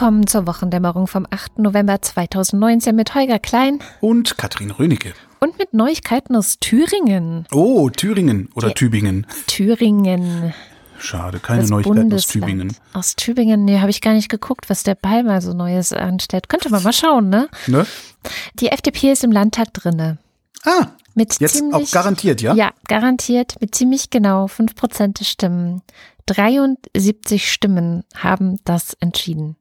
Willkommen zur Wochendämmerung vom 8. November 2019 mit Holger Klein Und Katrin Rönecke. und mit Neuigkeiten aus Thüringen. Oh, Thüringen oder Die- Tübingen. Thüringen. Schade, keine das Neuigkeiten aus Bundesland. Tübingen. Aus Tübingen, nee, habe ich gar nicht geguckt, was der Palmer so Neues anstellt. Könnte man mal schauen, ne? Ne? Die FDP ist im Landtag drinne. Ah, Mit jetzt ziemlich, auch garantiert, ja? Ja, garantiert mit ziemlich genau 5% der Stimmen. 73 Stimmen haben das entschieden.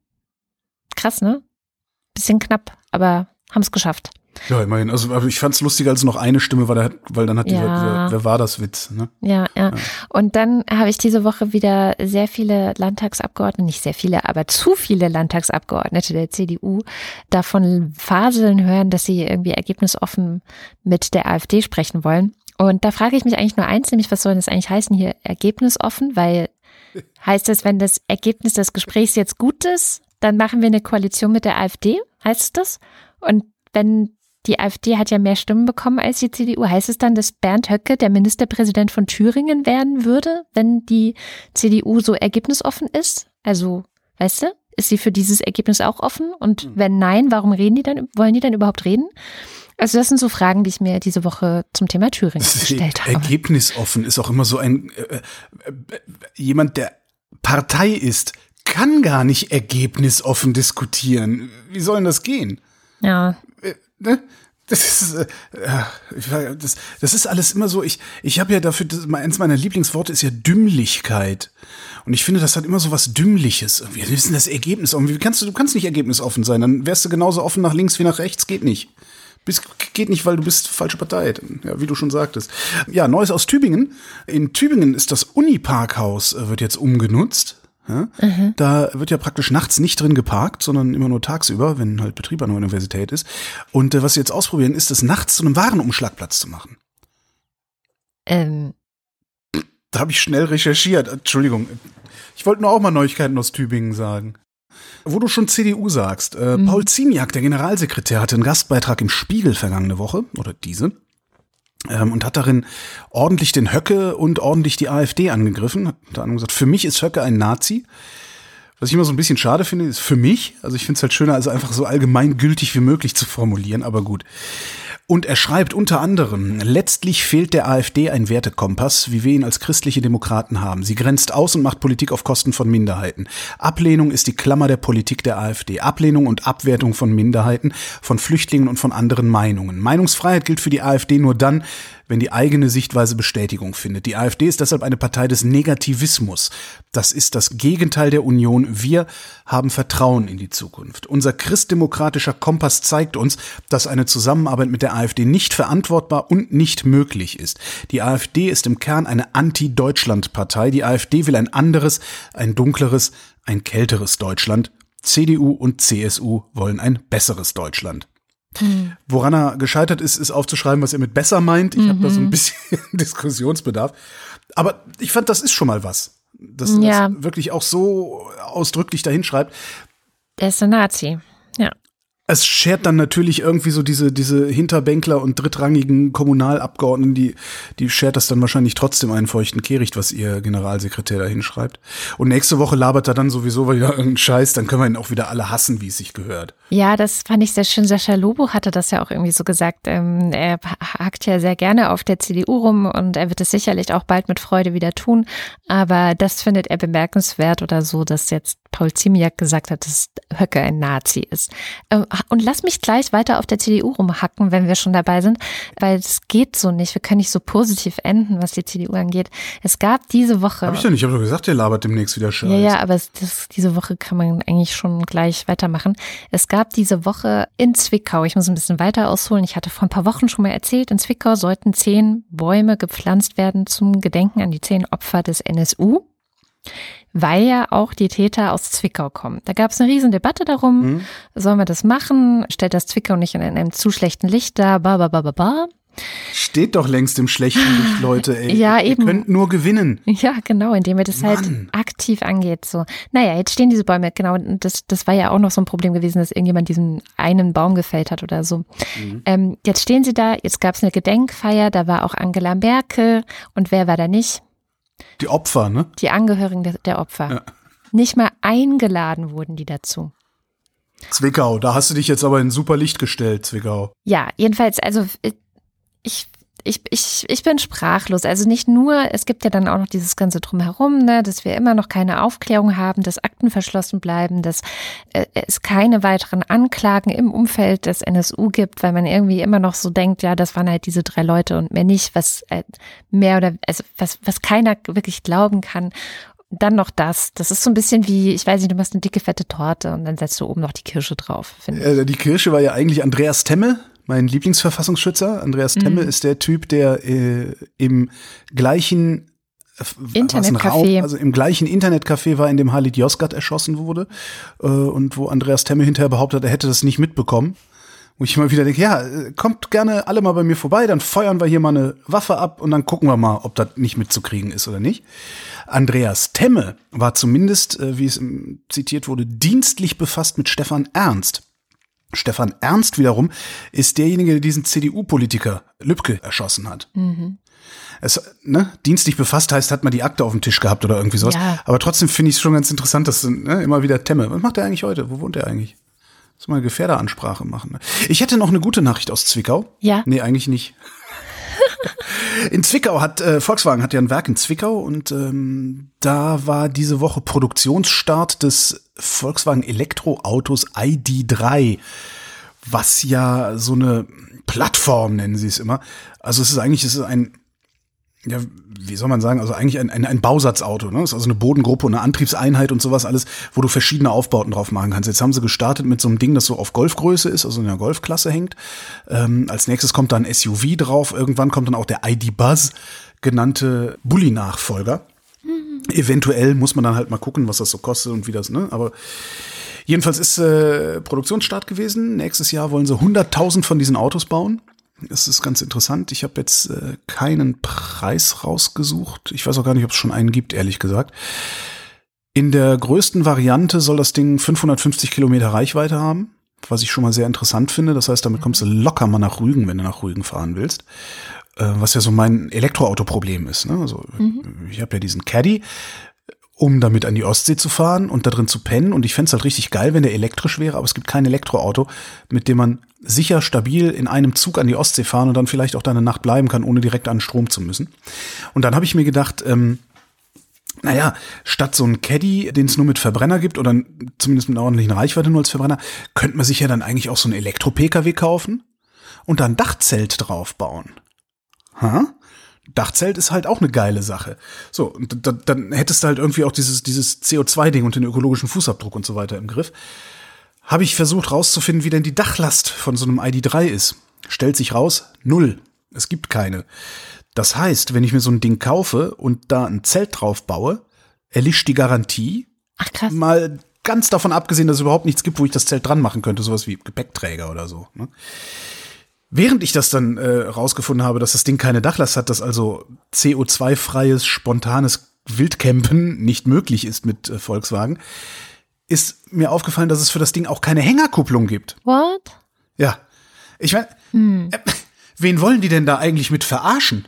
Krass, ne? Bisschen knapp, aber haben es geschafft. Ja, immerhin. Also ich fand's lustiger, als noch eine Stimme war, da, weil dann hat Ja. dieser wer war das Witz, ne? Ja, ja. Und dann habe ich diese Woche wieder sehr viele Landtagsabgeordnete, nicht sehr viele, aber zu viele Landtagsabgeordnete der CDU davon faseln hören, dass sie irgendwie ergebnisoffen mit der AfD sprechen wollen. Und da frage ich mich eigentlich nur eins, nämlich was soll das eigentlich heißen hier, ergebnisoffen? Weil heißt das, wenn das Ergebnis des Gesprächs jetzt gut ist, dann machen wir eine Koalition mit der AfD? Heißt es das? Und wenn die AfD hat ja mehr Stimmen bekommen als die CDU. Heißt es dann, dass Bernd Höcke der Ministerpräsident von Thüringen werden würde, wenn die CDU so ergebnisoffen ist? Also, weißt du, ist sie für dieses Ergebnis auch offen? Und wenn nein, warum reden die dann, wollen die dann überhaupt reden? Also, das sind so Fragen, die ich mir diese Woche zum Thema Thüringen gestellt habe. Ergebnisoffen ist auch immer so ein äh, äh, äh, jemand, der Partei ist, kann gar nicht ergebnisoffen diskutieren. Wie soll denn das gehen? Ja. ne? Das ist, äh, war- das, das ist alles immer so. Ich, ich habe ja dafür, das, eins meiner Lieblingsworte ist ja Dümmlichkeit. Und ich finde, das hat immer so was Dümmliches. Wir wissen das Ergebnis. offen. Wie kannst du, du kannst nicht ergebnisoffen sein. Dann wärst du genauso offen nach links wie nach rechts. Geht nicht. Bis, geht nicht, weil du bist falsche Partei. Ja, wie du schon sagtest. Ja, Neues aus Tübingen. In Tübingen ist das Uniparkhaus, äh, wird jetzt umgenutzt. Ja? Da wird ja praktisch nachts nicht drin geparkt, sondern immer nur tagsüber, wenn halt Betrieb an der Universität ist. Und äh, was sie jetzt ausprobieren, ist es nachts zu einem Warenumschlagplatz zu machen. Ähm, Da habe ich schnell recherchiert. Entschuldigung. Ich wollte nur auch mal Neuigkeiten aus Tübingen sagen. Wo du schon CDU sagst, äh, Paul Ziemiak, der Generalsekretär, hatte einen Gastbeitrag im Spiegel vergangene Woche, oder diese, und hat darin ordentlich den Höcke und ordentlich die AfD angegriffen. Hat unter anderem gesagt, für mich ist Höcke ein Nazi. Was ich immer so ein bisschen schade finde, ist für mich, also ich finde es halt schöner, also einfach so allgemeingültig wie möglich zu formulieren, aber gut. Und er schreibt unter anderem, letztlich fehlt der AfD ein Wertekompass, wie wir ihn als christliche Demokraten haben. Sie grenzt aus und macht Politik auf Kosten von Minderheiten. Ablehnung ist die Klammer der Politik der AfD. Ablehnung und Abwertung von Minderheiten, von Flüchtlingen und von anderen Meinungen. Meinungsfreiheit gilt für die AfD nur dann, wenn die eigene Sichtweise Bestätigung findet. Die AfD ist deshalb eine Partei des Negativismus. Das ist das Gegenteil der Union. Wir haben Vertrauen in die Zukunft. Unser christdemokratischer Kompass zeigt uns, dass eine Zusammenarbeit mit der AfD nicht verantwortbar und nicht möglich ist. Die AfD ist im Kern eine Anti-Deutschland-Partei. Die AfD will ein anderes, ein dunkleres, ein kälteres Deutschland. CDU und CSU wollen ein besseres Deutschland. Woran er gescheitert ist, ist aufzuschreiben, was er mit besser meint. Ich habe da so ein bisschen Diskussionsbedarf. Aber ich fand, das ist schon mal was. Dass er Ja. das wirklich auch so ausdrücklich dahin schreibt. der ist ein Nazi. Es schert dann natürlich irgendwie so diese, diese Hinterbänkler und drittrangigen Kommunalabgeordneten, die, die schert das dann wahrscheinlich trotzdem einen feuchten Kehricht, was ihr Generalsekretär da hinschreibt. Und nächste Woche labert er dann sowieso wieder irgendeinen Scheiß, dann können wir ihn auch wieder alle hassen, wie es sich gehört. Ja, das fand ich sehr schön. Sascha Lobo hatte das ja auch irgendwie so gesagt. Ähm, er hakt ja sehr gerne auf der CDU rum und er wird es sicherlich auch bald mit Freude wieder tun. Aber das findet er bemerkenswert oder so, dass jetzt Paul Ziemiak gesagt hat, dass Höcke ein Nazi ist. Ähm, Und lass mich gleich weiter auf der CDU rumhacken, wenn wir schon dabei sind, weil es geht so nicht. Wir können nicht so positiv enden, was die CDU angeht. Es gab diese Woche. Hab ich doch nicht, ich habe doch gesagt, der labert demnächst wieder Scheiß. Ja, ja, aber es- das, diese Woche kann man eigentlich schon gleich weitermachen. Es gab diese Woche in Zwickau, ich muss ein bisschen weiter ausholen, ich hatte vor ein paar Wochen schon mal erzählt, in Zwickau sollten zehn Bäume gepflanzt werden zum Gedenken an die zehn Opfer des NSU, weil ja auch die Täter aus Zwickau kommen. Da gab es eine riesen Debatte darum, sollen wir das machen, stellt das Zwickau nicht in einem zu schlechten Licht da, ba, ba, ba, ba, ba. Steht doch längst im schlechten Licht, Leute, ey. Ja, Ihr eben. könnt nur gewinnen. Ja, genau, indem ihr das halt Mann. aktiv angeht. So, naja, jetzt stehen diese Bäume, genau, das, das war ja auch noch so ein Problem gewesen, dass irgendjemand diesen einen Baum gefällt hat oder so. Ähm, jetzt stehen sie da, jetzt gab es eine Gedenkfeier, da war auch Angela Merkel und wer war da nicht? Die Opfer, ne? Die Angehörigen der, der Opfer. Ja. Nicht mal eingeladen wurden die dazu. Zwickau, da hast du dich jetzt aber in super Licht gestellt, Zwickau. Ja, jedenfalls, also ich ich, ich, ich bin sprachlos. Also nicht nur, es gibt ja dann auch noch dieses Ganze drumherum, ne, dass wir immer noch keine Aufklärung haben, dass Akten verschlossen bleiben, dass äh, es keine weiteren Anklagen im Umfeld des NSU gibt, weil man irgendwie immer noch so denkt, ja, das waren halt diese drei Leute und mehr nicht, was äh, mehr oder, also was, was keiner wirklich glauben kann dann noch das. Das ist so ein bisschen wie, ich weiß nicht, du machst eine dicke, fette Torte und dann setzt du oben noch die Kirsche drauf. Äh, die Kirsche war ja eigentlich Andreas Temme, mein Lieblingsverfassungsschützer. Andreas Temme mhm. ist der Typ, der äh, im gleichen äh, Internetcafé. Also im gleichen Internetcafé war, in dem Halid Yozgat erschossen wurde äh, und wo Andreas Temme hinterher behauptet, er hätte das nicht mitbekommen. Wo ich immer wieder denke, ja, äh, kommt gerne alle mal bei mir vorbei, dann feuern wir hier mal eine Waffe ab und dann gucken wir mal, ob das nicht mitzukriegen ist oder nicht. Andreas Temme war zumindest, äh, wie es zitiert wurde, dienstlich befasst mit Stefan Ernst. Stefan Ernst wiederum ist derjenige, der diesen CDU-Politiker Lübcke erschossen hat. Mhm. Es, ne, dienstlich befasst heißt, hat man die Akte auf dem Tisch gehabt oder irgendwie sowas. Ja. Aber trotzdem finde ich es schon ganz interessant, dass ne, immer wieder Temme. Was macht er eigentlich heute? Wo wohnt er eigentlich? Muss mal eine Gefährderansprache machen. Ne? Ich hätte noch eine gute Nachricht aus Zwickau. Ja. Nee, eigentlich nicht. In Zwickau hat äh, Volkswagen hat ja ein Werk in Zwickau und ähm, da war diese Woche Produktionsstart des Volkswagen Elektroautos ID3, was ja so eine Plattform nennen sie es immer. Also es ist eigentlich es ist ein ja, wie soll man sagen, also eigentlich ein, ein, ein Bausatzauto, ne? Das ist also eine Bodengruppe und eine Antriebseinheit und sowas alles, wo du verschiedene Aufbauten drauf machen kannst. Jetzt haben sie gestartet mit so einem Ding, das so auf Golfgröße ist, also in der Golfklasse hängt. Ähm, als nächstes kommt dann SUV drauf, irgendwann kommt dann auch der ID Buzz genannte Bully-Nachfolger. Mhm. Eventuell muss man dann halt mal gucken, was das so kostet und wie das, ne? Aber jedenfalls ist äh, Produktionsstart gewesen. Nächstes Jahr wollen sie 100.000 von diesen Autos bauen. Es ist ganz interessant. Ich habe jetzt äh, keinen Preis rausgesucht. Ich weiß auch gar nicht, ob es schon einen gibt, ehrlich gesagt. In der größten Variante soll das Ding 550 Kilometer Reichweite haben, was ich schon mal sehr interessant finde. Das heißt, damit kommst du locker mal nach Rügen, wenn du nach Rügen fahren willst. Äh, was ja so mein Elektroauto-Problem ist. Ne? Also mhm. ich habe ja diesen Caddy um damit an die Ostsee zu fahren und da drin zu pennen. Und ich fände es halt richtig geil, wenn der elektrisch wäre, aber es gibt kein Elektroauto, mit dem man sicher, stabil in einem Zug an die Ostsee fahren und dann vielleicht auch da eine Nacht bleiben kann, ohne direkt an Strom zu müssen. Und dann habe ich mir gedacht, ähm, naja, statt so ein Caddy, den es nur mit Verbrenner gibt oder zumindest mit einer ordentlichen Reichweite nur als Verbrenner, könnte man sich ja dann eigentlich auch so ein Elektro-Pkw kaufen und dann Dachzelt draufbauen. Ha? Dachzelt ist halt auch eine geile Sache. So, und dann, dann hättest du halt irgendwie auch dieses, dieses CO2-Ding und den ökologischen Fußabdruck und so weiter im Griff. Habe ich versucht rauszufinden, wie denn die Dachlast von so einem ID3 ist. Stellt sich raus, null. Es gibt keine. Das heißt, wenn ich mir so ein Ding kaufe und da ein Zelt drauf baue, erlischt die Garantie. Ach krass. Mal ganz davon abgesehen, dass es überhaupt nichts gibt, wo ich das Zelt dran machen könnte, sowas wie Gepäckträger oder so. Ne? Während ich das dann äh, rausgefunden habe, dass das Ding keine Dachlast hat, dass also CO2-freies, spontanes Wildcampen nicht möglich ist mit äh, Volkswagen, ist mir aufgefallen, dass es für das Ding auch keine Hängerkupplung gibt. What? Ja. Ich meine, hm. äh, wen wollen die denn da eigentlich mit verarschen?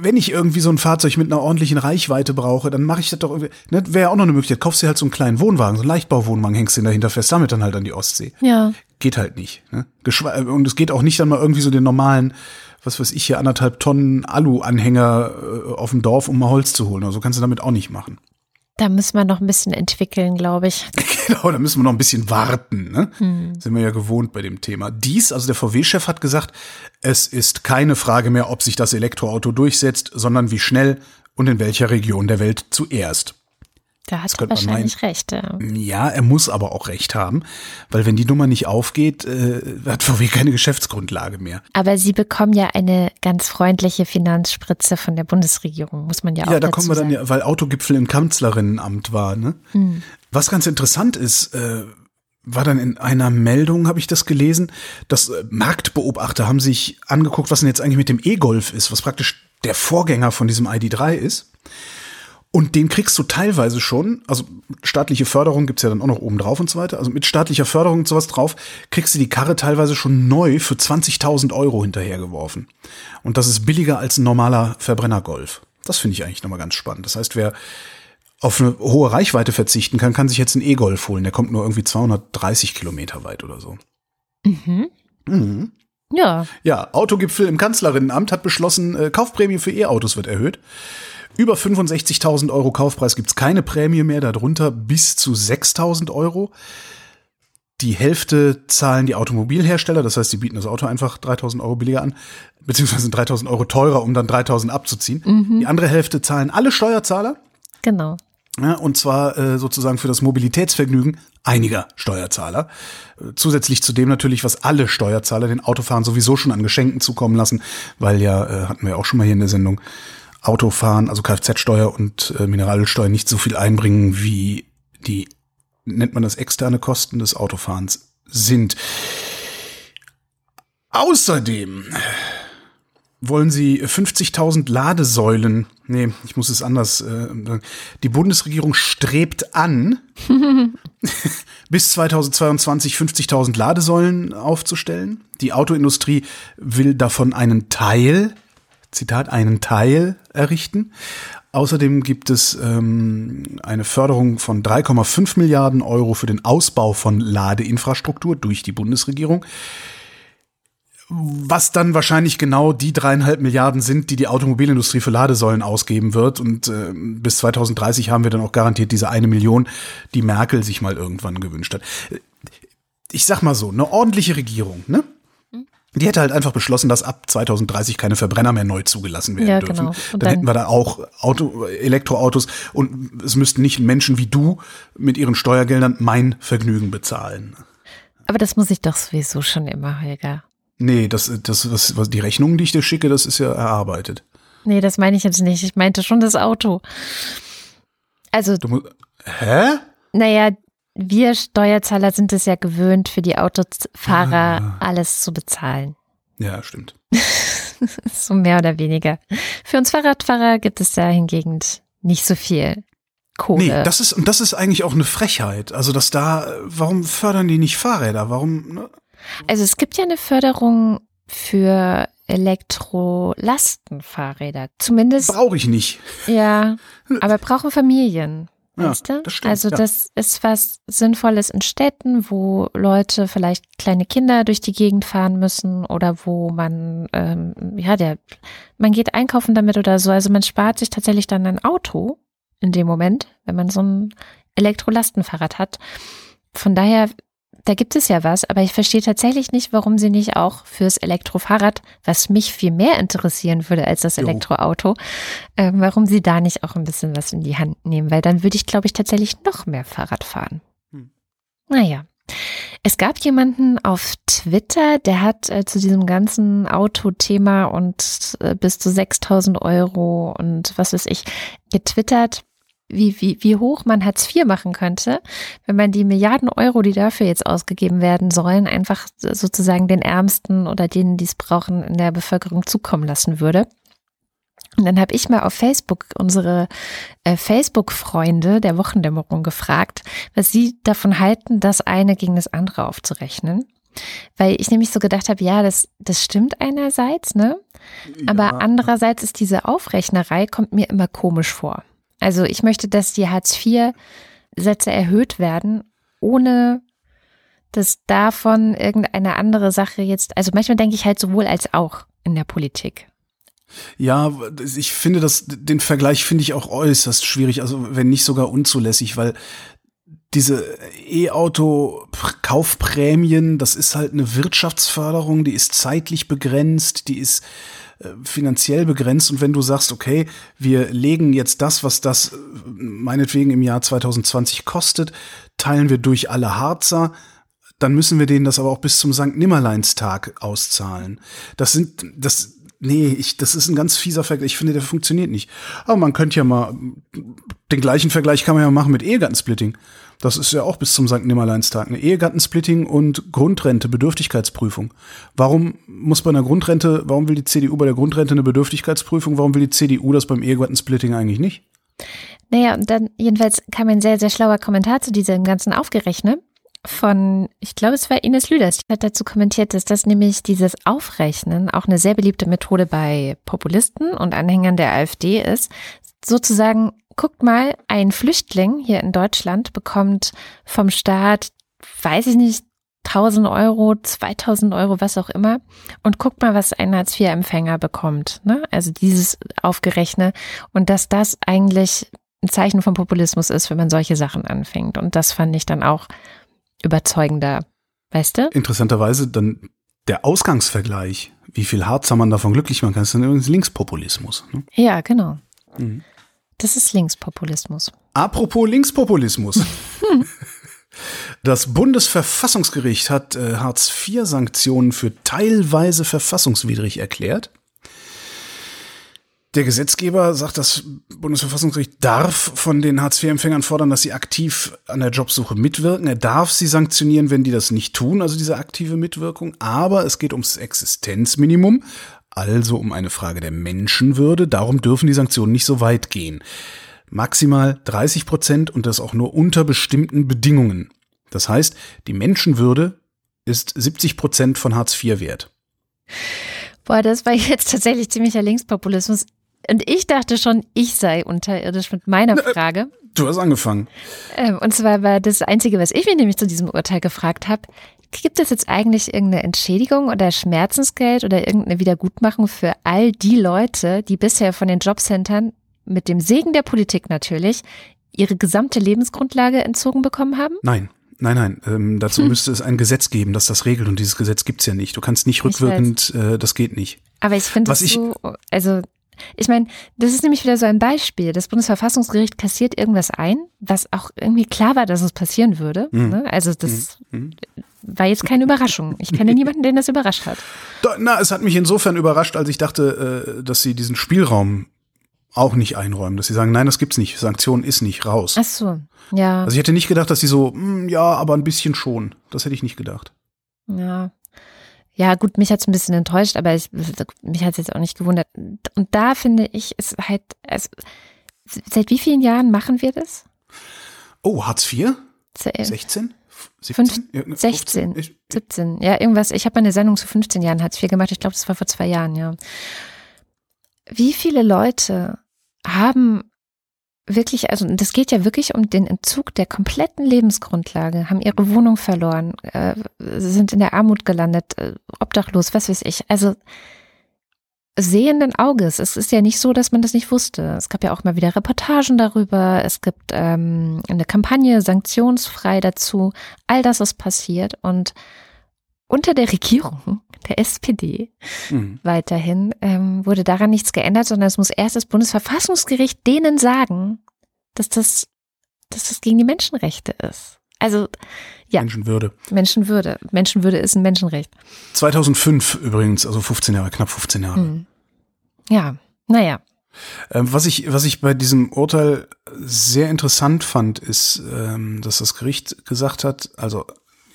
wenn ich irgendwie so ein Fahrzeug mit einer ordentlichen Reichweite brauche, dann mache ich das doch irgendwie. Ne, Wäre ja auch noch eine Möglichkeit. Kaufst du halt so einen kleinen Wohnwagen, so einen Leichtbauwohnwagen, hängst den dahinter fest, damit dann halt an die Ostsee. Ja. Geht halt nicht. Ne? Und es geht auch nicht dann mal irgendwie so den normalen, was weiß ich hier, anderthalb Tonnen Alu-Anhänger äh, auf dem Dorf, um mal Holz zu holen. Also kannst du damit auch nicht machen. Da müssen wir noch ein bisschen entwickeln, glaube ich. Genau, da müssen wir noch ein bisschen warten. Ne? Hm. Sind wir ja gewohnt bei dem Thema. Dies, also der VW-Chef hat gesagt, es ist keine Frage mehr, ob sich das Elektroauto durchsetzt, sondern wie schnell und in welcher Region der Welt zuerst. Da hat er wahrscheinlich meinen, recht. Ja. ja, er muss aber auch recht haben, weil wenn die Nummer nicht aufgeht, äh, hat VW keine Geschäftsgrundlage mehr. Aber sie bekommen ja eine ganz freundliche Finanzspritze von der Bundesregierung, muss man ja auch Ja, da kommen wir dann ja, weil Autogipfel im Kanzlerinnenamt war. Ne? Hm. Was ganz interessant ist, äh, war dann in einer Meldung, habe ich das gelesen, dass äh, Marktbeobachter haben sich angeguckt, was denn jetzt eigentlich mit dem E-Golf ist, was praktisch der Vorgänger von diesem ID3 ist. Und den kriegst du teilweise schon, also staatliche Förderung gibt's ja dann auch noch oben drauf und so weiter. Also mit staatlicher Förderung und sowas drauf, kriegst du die Karre teilweise schon neu für 20.000 Euro hinterhergeworfen. Und das ist billiger als ein normaler Verbrennergolf. Das finde ich eigentlich nochmal ganz spannend. Das heißt, wer auf eine hohe Reichweite verzichten kann, kann sich jetzt einen E-Golf holen. Der kommt nur irgendwie 230 Kilometer weit oder so. Mhm. Mhm. Ja. Ja, Autogipfel im Kanzlerinnenamt hat beschlossen, äh, Kaufprämie für E-Autos wird erhöht. Über 65.000 Euro Kaufpreis gibt's keine Prämie mehr, darunter bis zu 6.000 Euro. Die Hälfte zahlen die Automobilhersteller, das heißt, sie bieten das Auto einfach 3.000 Euro billiger an, beziehungsweise 3.000 Euro teurer, um dann 3.000 abzuziehen. Die andere Hälfte zahlen alle Steuerzahler. Genau. Ja, und zwar äh, sozusagen für das Mobilitätsvergnügen einiger Steuerzahler. Äh, zusätzlich zu dem natürlich, was alle Steuerzahler den Autofahren sowieso schon an Geschenken zukommen lassen, weil ja, äh, hatten wir auch schon mal hier in der Sendung, Autofahren, also Kfz-Steuer und äh, Mineralölsteuer nicht so viel einbringen, wie die, nennt man das, externe Kosten des Autofahrens sind. Außerdem wollen sie 50.000 Ladesäulen, nee, ich muss es anders äh, die Bundesregierung strebt an, bis 2022 50.000 Ladesäulen aufzustellen. Die Autoindustrie will davon einen Teil, Zitat, einen Teil errichten. Außerdem gibt es ähm, eine Förderung von 3,5 Milliarden Euro für den Ausbau von Ladeinfrastruktur durch die Bundesregierung was dann wahrscheinlich genau die dreieinhalb Milliarden sind, die die Automobilindustrie für Ladesäulen ausgeben wird. Und äh, bis 2030 haben wir dann auch garantiert diese eine Million, die Merkel sich mal irgendwann gewünscht hat. Ich sag mal so, eine ordentliche Regierung, ne? Die hätte halt einfach beschlossen, dass ab 2030 keine Verbrenner mehr neu zugelassen werden Ja, dürfen. genau. Dann, dann- hätten wir da auch Auto, Elektroautos und es müssten nicht Menschen wie du mit ihren Steuergeldern mein Vergnügen bezahlen. Aber das muss ich doch sowieso schon immer, Holger. Nee, das, das, was, was die Rechnungen, die ich dir schicke, das ist ja erarbeitet. Nee, das meine ich jetzt nicht. Ich meinte schon das Auto. Also, Du musst, hä? naja, wir Steuerzahler sind es ja gewöhnt, für die Autofahrer alles zu bezahlen. Ja, stimmt. So mehr oder weniger. Für uns Fahrradfahrer gibt es da hingegen nicht so viel Kohle. Nee, das ist, und das ist eigentlich auch eine Frechheit. Also, dass da, warum fördern die nicht Fahrräder? Warum, ne? Also es gibt ja eine Förderung für Elektrolastenfahrräder. Zumindest, brauche ich nicht. ja, aber brauchen Familien. Ja, Weißt du? das stimmt, also ja. das ist was Sinnvolles in Städten, wo Leute vielleicht kleine Kinder durch die Gegend fahren müssen oder wo man, ähm, ja, der, man geht einkaufen damit oder so. Also man spart sich tatsächlich dann ein Auto in dem Moment, wenn man so ein Elektrolastenfahrrad hat. Von daher, da gibt es ja was, aber ich verstehe tatsächlich nicht, warum sie nicht auch fürs Elektrofahrrad, was mich viel mehr interessieren würde als das Jo. Elektroauto, äh, warum sie da nicht auch ein bisschen was in die Hand nehmen, weil dann würde ich, glaube ich, tatsächlich noch mehr Fahrrad fahren. Hm. Naja. Es gab jemanden auf Twitter, der hat äh, zu diesem ganzen Autothema und äh, bis zu 6000 Euro und was weiß ich getwittert, wie, wie, wie hoch man Hartz IV machen könnte, wenn man die Milliarden Euro, die dafür jetzt ausgegeben werden sollen, einfach sozusagen den Ärmsten oder denen, die es brauchen, in der Bevölkerung zukommen lassen würde. Und dann habe ich mal auf Facebook unsere äh, Facebook-Freunde der Wochendämmerung gefragt, was sie davon halten, das eine gegen das andere aufzurechnen. Weil ich nämlich so gedacht habe, ja, das, das stimmt einerseits, ne? Aber Ja. andererseits ist diese Aufrechnerei, kommt mir immer komisch vor. Also ich möchte, dass die Hartz-IV-Sätze erhöht werden, ohne dass davon irgendeine andere Sache jetzt, also manchmal denke ich halt sowohl als auch in der Politik. Ja, ich finde das, den Vergleich finde ich auch äußerst schwierig, also wenn nicht sogar unzulässig, weil diese E-Auto-Kaufprämien, das ist halt eine Wirtschaftsförderung, die ist zeitlich begrenzt, die ist finanziell begrenzt und wenn du sagst, okay, wir legen jetzt das, was das äh, meinetwegen im Jahr 2020 kostet, teilen wir durch alle Harzer, dann müssen wir denen das aber auch bis zum St. Nimmerleinstag auszahlen. Das sind, das, nee, ich, das ist ein ganz fieser Vergleich. Ich finde, der funktioniert nicht. Aber man könnte ja mal, den gleichen Vergleich kann man ja machen mit Ehegattensplitting. Das ist ja auch bis zum St. Nimmerleinstag. Eine Ehegattensplitting und Grundrente, Bedürftigkeitsprüfung. Warum muss bei einer Grundrente, warum will die CDU bei der Grundrente eine Bedürftigkeitsprüfung? Warum will die CDU das beim Ehegattensplitting eigentlich nicht? Naja, und dann jedenfalls kam ein sehr, sehr schlauer Kommentar zu diesem ganzen Aufgerechnet von, ich glaube, es war Ines Lüders, die hat dazu kommentiert, dass das nämlich dieses Aufrechnen auch eine sehr beliebte Methode bei Populisten und Anhängern der AfD ist, sozusagen guckt mal, ein Flüchtling hier in Deutschland bekommt vom Staat, weiß ich nicht, 1000 Euro, 2000 Euro, was auch immer. Und guckt mal, was ein Hartz-IV-Empfänger bekommt. Ne? Also dieses aufgerechnet. Und dass das eigentlich ein Zeichen von Populismus ist, wenn man solche Sachen anfängt. Und das fand ich dann auch überzeugender. Weißt du? Interessanterweise dann der Ausgangsvergleich, wie viel Harzer man davon glücklich machen kann, ist dann übrigens Linkspopulismus. Ne? Ja, genau. Mhm. Das ist Linkspopulismus. Apropos Linkspopulismus. Das Bundesverfassungsgericht hat äh, Hartz-IV-Sanktionen für teilweise verfassungswidrig erklärt. Der Gesetzgeber sagt, das Bundesverfassungsgericht darf von den Hartz-IV-Empfängern fordern, dass sie aktiv an der Jobsuche mitwirken. Er darf sie sanktionieren, wenn die das nicht tun, also diese aktive Mitwirkung. Aber es geht ums Existenzminimum, also um eine Frage der Menschenwürde. Darum dürfen die Sanktionen nicht so weit gehen. Maximal 30 Prozent und das auch nur unter bestimmten Bedingungen. Das heißt, die Menschenwürde ist 70 Prozent von Hartz IV wert. Boah, das war jetzt tatsächlich ziemlicher Linkspopulismus. Und ich dachte schon, ich sei unterirdisch mit meiner äh, Frage. Du hast angefangen. Ähm, und zwar war das Einzige, was ich mir nämlich zu diesem Urteil gefragt habe, gibt es jetzt eigentlich irgendeine Entschädigung oder Schmerzensgeld oder irgendeine Wiedergutmachung für all die Leute, die bisher von den Jobcentern mit dem Segen der Politik natürlich ihre gesamte Lebensgrundlage entzogen bekommen haben? Nein. Nein, nein, ähm, dazu hm. müsste es ein Gesetz geben, das das regelt und dieses Gesetz gibt's ja nicht. Du kannst nicht rückwirkend, äh, das geht nicht. Aber ich finde das so, also ich meine, das ist nämlich wieder so ein Beispiel. Das Bundesverfassungsgericht kassiert irgendwas ein, was auch irgendwie klar war, dass es passieren würde. Mhm. Ne? Also das mhm. War jetzt keine Überraschung. Ich kenne niemanden, den das überrascht hat. Na, es hat mich insofern überrascht, als ich dachte, äh, dass sie diesen Spielraum auch nicht einräumen, dass sie sagen, nein, das gibt's nicht, Sanktion ist nicht raus. Ach so, ja. Also ich hätte nicht gedacht, dass sie so, hm, ja, aber ein bisschen schon. Das hätte ich nicht gedacht. Ja. Ja, gut, mich hat's ein bisschen enttäuscht, aber ich, mich hat's jetzt auch nicht gewundert. Und da finde ich, ist halt, also, seit wie vielen Jahren machen wir das? Oh, Hartz IV? 16? 17? 5, 16, 17, ja, irgendwas. Ich habe eine Sendung zu 15 Jahren Hartz IV gemacht. Ich glaube, das war vor zwei Jahren, ja. Wie viele Leute haben wirklich, also das geht ja wirklich um den Entzug der kompletten Lebensgrundlage, haben ihre Wohnung verloren, äh, sind in der Armut gelandet, äh, obdachlos, was weiß ich. Also sehenden Auges. Es ist ja nicht so, dass man das nicht wusste. Es gab ja auch mal wieder Reportagen darüber. Es gibt ähm, eine Kampagne sanktionsfrei dazu. All das ist passiert und unter der Regierung der SPD mhm. weiterhin, ähm, wurde daran nichts geändert, sondern es muss erst das Bundesverfassungsgericht denen sagen, dass das, dass das gegen die Menschenrechte ist. Also, ja. Menschenwürde. Menschenwürde. Menschenwürde ist ein Menschenrecht. 2005 übrigens, also 15 Jahre, knapp 15 Jahre. Mhm. Ja, naja. Ähm, was ich, was ich bei diesem Urteil sehr interessant fand, ist, ähm, dass das Gericht gesagt hat, also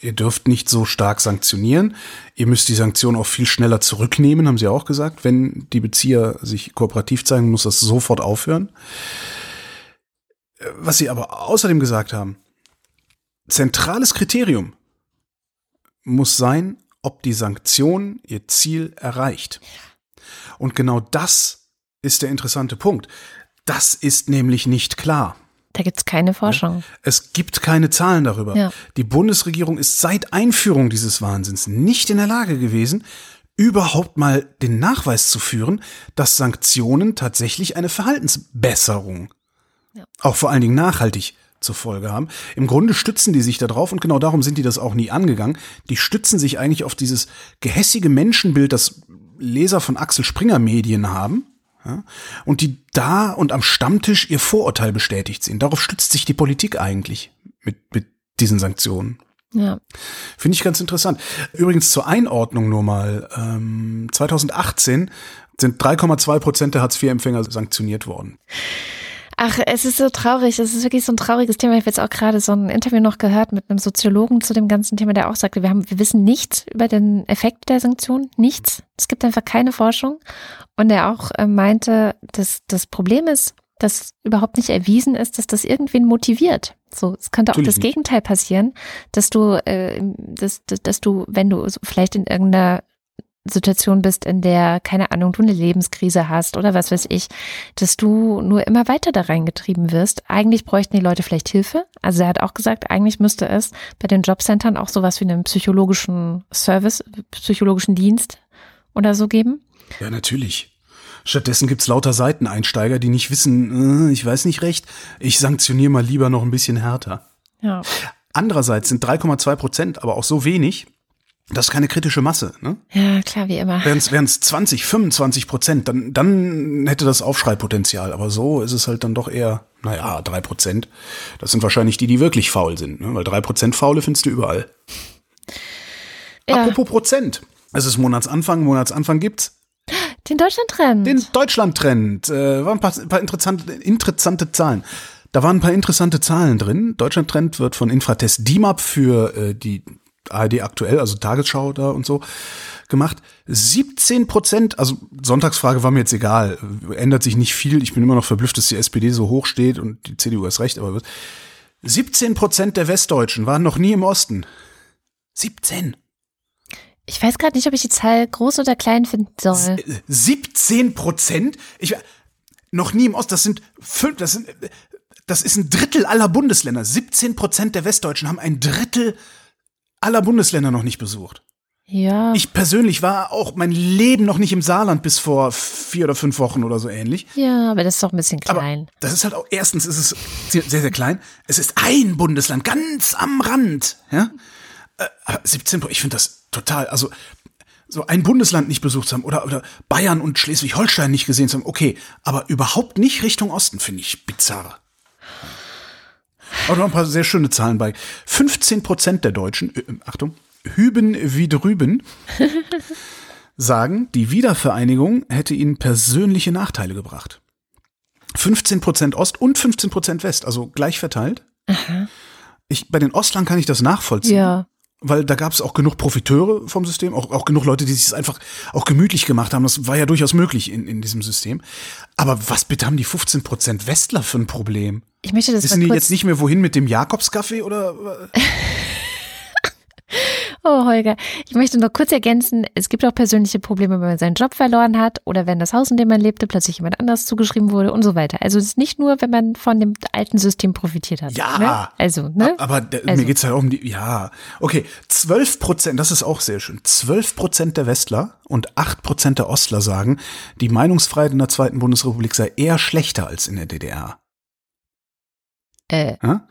ihr dürft nicht so stark sanktionieren. Ihr müsst die Sanktion auch viel schneller zurücknehmen, haben sie auch gesagt. Wenn die Bezieher sich kooperativ zeigen, muss das sofort aufhören. Was sie aber außerdem gesagt haben, zentrales Kriterium muss sein, ob die Sanktion ihr Ziel erreicht. Und genau das ist der interessante Punkt. Das ist nämlich nicht klar. Da gibt es keine Forschung. Es gibt keine Zahlen darüber. Ja. Die Bundesregierung ist seit Einführung dieses Wahnsinns nicht in der Lage gewesen, überhaupt mal den Nachweis zu führen, dass Sanktionen tatsächlich eine Verhaltensbesserung, ja. auch vor allen Dingen nachhaltig zur Folge haben. Im Grunde stützen die sich darauf und genau darum sind die das auch nie angegangen. Die stützen sich eigentlich auf dieses gehässige Menschenbild, das Leser von Axel Springer Medien haben, ja, und die da und am Stammtisch ihr Vorurteil bestätigt sehen. Darauf stützt sich die Politik eigentlich mit, mit diesen Sanktionen. Ja. Finde ich ganz interessant. Übrigens zur Einordnung nur mal. Ähm, 2018 sind 3,2 Prozent der Hartz-IV-Empfänger sanktioniert worden. Ach, es ist so traurig. Es ist wirklich so ein trauriges Thema. Ich habe jetzt auch gerade so ein Interview noch gehört mit einem Soziologen zu dem ganzen Thema, der auch sagte, wir haben, wir wissen nichts über den Effekt der Sanktionen. Nichts. Es gibt einfach keine Forschung. Und er auch äh, meinte, dass das Problem ist, dass überhaupt nicht erwiesen ist, dass das irgendwen motiviert. So, es könnte auch Natürlich das Gegenteil passieren, dass du, äh, dass, dass, dass du, wenn du vielleicht in irgendeiner Situation bist, in der, keine Ahnung, du eine Lebenskrise hast oder was weiß ich, dass du nur immer weiter da reingetrieben wirst. Eigentlich bräuchten die Leute vielleicht Hilfe. Also er hat auch gesagt, eigentlich müsste es bei den Jobcentern auch sowas wie einen psychologischen Service, psychologischen Dienst oder so geben. Ja, natürlich. Stattdessen gibt's lauter Seiteneinsteiger, die nicht wissen, äh, ich weiß nicht recht, ich sanktioniere mal lieber noch ein bisschen härter. Ja. Andererseits sind 3,2 Prozent aber auch so wenig, das ist keine kritische Masse. Ne? Ja, klar, wie immer. Wären es 20, 25 Prozent, dann, dann hätte das Aufschreipotenzial. Aber so ist es halt dann doch eher, naja, drei Prozent. Das sind wahrscheinlich die, die wirklich faul sind. Ne? Weil drei Prozent Faule findest du überall. Ja. Apropos Prozent. Es ist Monatsanfang, Monatsanfang gibt's Den Deutschland-Trend. den Deutschland-Trend. Äh, waren ein paar, ein paar interessante, interessante Zahlen. Da waren ein paar interessante Zahlen drin. Deutschland-Trend wird von Infratest DIMAP für äh, die ARD aktuell, also Tagesschau da und so, gemacht. 17 Prozent, also Sonntagsfrage war mir jetzt egal, ändert sich nicht viel. Ich bin immer noch verblüfft, dass die SPD so hoch steht und die CDU ist recht, aber 17 Prozent der Westdeutschen waren noch nie im Osten. 17. Ich weiß gerade nicht, ob ich die Zahl groß oder klein finden soll. 17 Prozent? Ich noch nie im Osten. Das sind fünf, das sind, das ist ein Drittel aller Bundesländer. 17 Prozent der Westdeutschen haben ein Drittel aller Bundesländer noch nicht besucht. Ja. Ich persönlich war auch mein Leben noch nicht im Saarland bis vor vier oder fünf Wochen oder so ähnlich. ja, aber das ist doch ein bisschen Aber klein. das ist halt auch, erstens ist es sehr, sehr sehr klein. Es ist ein Bundesland, ganz am Rand. Ja? Äh, aber 17, ich finde das total, also so ein Bundesland nicht besucht zu haben oder, oder Bayern und Schleswig-Holstein nicht gesehen zu haben, okay, aber überhaupt nicht Richtung Osten, finde ich bizarr. Aber noch ein paar sehr schöne Zahlen bei. 15 Prozent der Deutschen, äh, Achtung, hüben wie drüben, sagen, die Wiedervereinigung hätte ihnen persönliche Nachteile gebracht. 15 Prozent Ost und 15 Prozent West, also gleich verteilt. Ich, bei den Ostlern kann ich das nachvollziehen. Ja. Weil da gab es auch genug Profiteure vom System, auch, auch genug Leute, die sich einfach auch gemütlich gemacht haben. Das war ja durchaus möglich in, in diesem System. Aber was bitte haben die 15 Prozent Westler für ein Problem? Ich möchte das Wissen die jetzt nicht mehr wohin mit dem Jakobskaffee oder? Oh, Holger, ich möchte noch kurz ergänzen, es gibt auch persönliche Probleme, wenn man seinen Job verloren hat oder wenn das Haus, in dem man lebte, plötzlich jemand anders zugeschrieben wurde und so weiter. Also es ist nicht nur, wenn man von dem alten System profitiert hat. Ja. Ne? Also, ne? Aber der, Also. mir geht's ja um die, ja. Okay, 12 Prozent, das ist auch sehr schön. 12 Prozent der Westler und 8 Prozent der Ostler sagen, die Meinungsfreiheit in der Zweiten Bundesrepublik sei eher schlechter als in der DDR. Äh, Ja?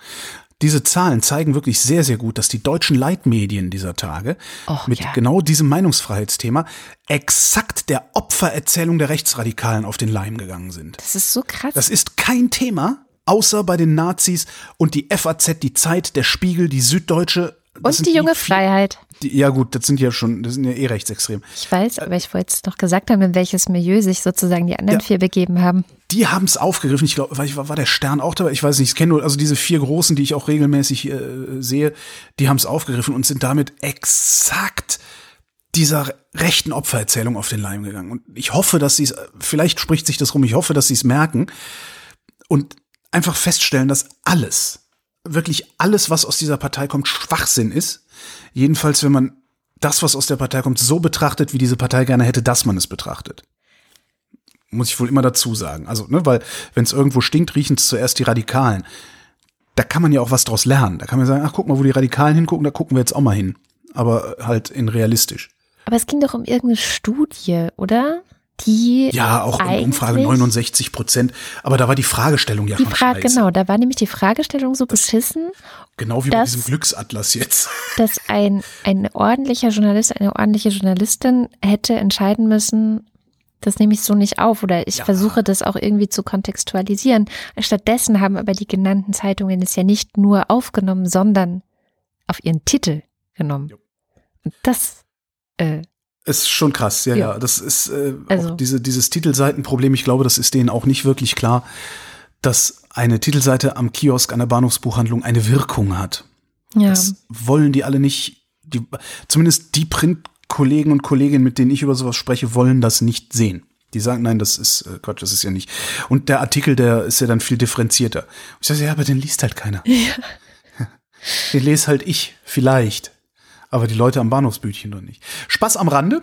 Diese Zahlen zeigen wirklich sehr, sehr gut, dass die deutschen Leitmedien dieser Tage Och, mit ja. genau diesem Meinungsfreiheitsthema exakt der Opfererzählung der Rechtsradikalen auf den Leim gegangen sind. das ist so krass. Das ist kein Thema, außer bei den Nazis und die FAZ, die Zeit, der Spiegel, die Süddeutsche. Und die junge vier- Freiheit. Die, ja gut, das sind ja schon, das sind ja eh rechtsextrem. Ich weiß, aber ich wollte es noch gesagt haben, in welches Milieu sich sozusagen die anderen Ja. vier begeben haben. Die haben es aufgegriffen. Ich glaube, war, war der Stern auch dabei? Ich weiß nicht. Ich kenne nur, also diese vier großen, die ich auch regelmäßig äh, sehe, die haben es aufgegriffen und sind damit exakt dieser rechten Opfererzählung auf den Leim gegangen. Und ich hoffe, dass sie es, vielleicht spricht sich das rum, ich hoffe, dass sie es merken und einfach feststellen, dass alles, wirklich alles, was aus dieser Partei kommt, Schwachsinn ist. Jedenfalls, wenn man das, was aus der Partei kommt, so betrachtet, wie diese Partei gerne hätte, dass man es betrachtet muss ich wohl immer dazu sagen. Also, ne, weil wenn es irgendwo stinkt, riechen es zuerst die Radikalen. Da kann man ja auch was draus lernen. Da kann man sagen, ach, guck mal, wo die Radikalen hingucken, da gucken wir jetzt auch mal hin. Aber halt in realistisch. Aber es ging doch um irgendeine Studie, oder? Die Ja, auch in Umfrage eigentlich- 69 Prozent. Aber da war die Fragestellung ja Die schon Frage, scheiße. genau, da war nämlich die Fragestellung so beschissen, Genau wie bei das- diesem Glücksatlas jetzt. dass ein, ein ordentlicher Journalist, eine ordentliche Journalistin hätte entscheiden müssen, das nehme ich so nicht auf oder ich Ja. versuche das auch irgendwie zu kontextualisieren. Stattdessen haben aber die genannten Zeitungen es ja nicht nur aufgenommen, sondern auf ihren Titel genommen. Jo. Und das, äh, Ist schon krass, ja, ja. Ja. Das ist äh, Also- auch diese, dieses Titelseitenproblem. Ich glaube, das ist denen auch nicht wirklich klar, dass eine Titelseite am Kiosk einer Bahnhofsbuchhandlung eine Wirkung hat. ja. Das wollen die alle nicht. Die, zumindest die Printkollegen und Kolleginnen, mit denen ich über sowas spreche, wollen das nicht sehen. Die sagen, nein, das ist äh, Quatsch, das ist ja nicht. Und der Artikel, der ist ja dann viel differenzierter. Ich sage, ja, aber den liest halt keiner. Den lese halt ich, vielleicht. Aber die Leute am Bahnhofsbütchen noch nicht. Spaß am Rande.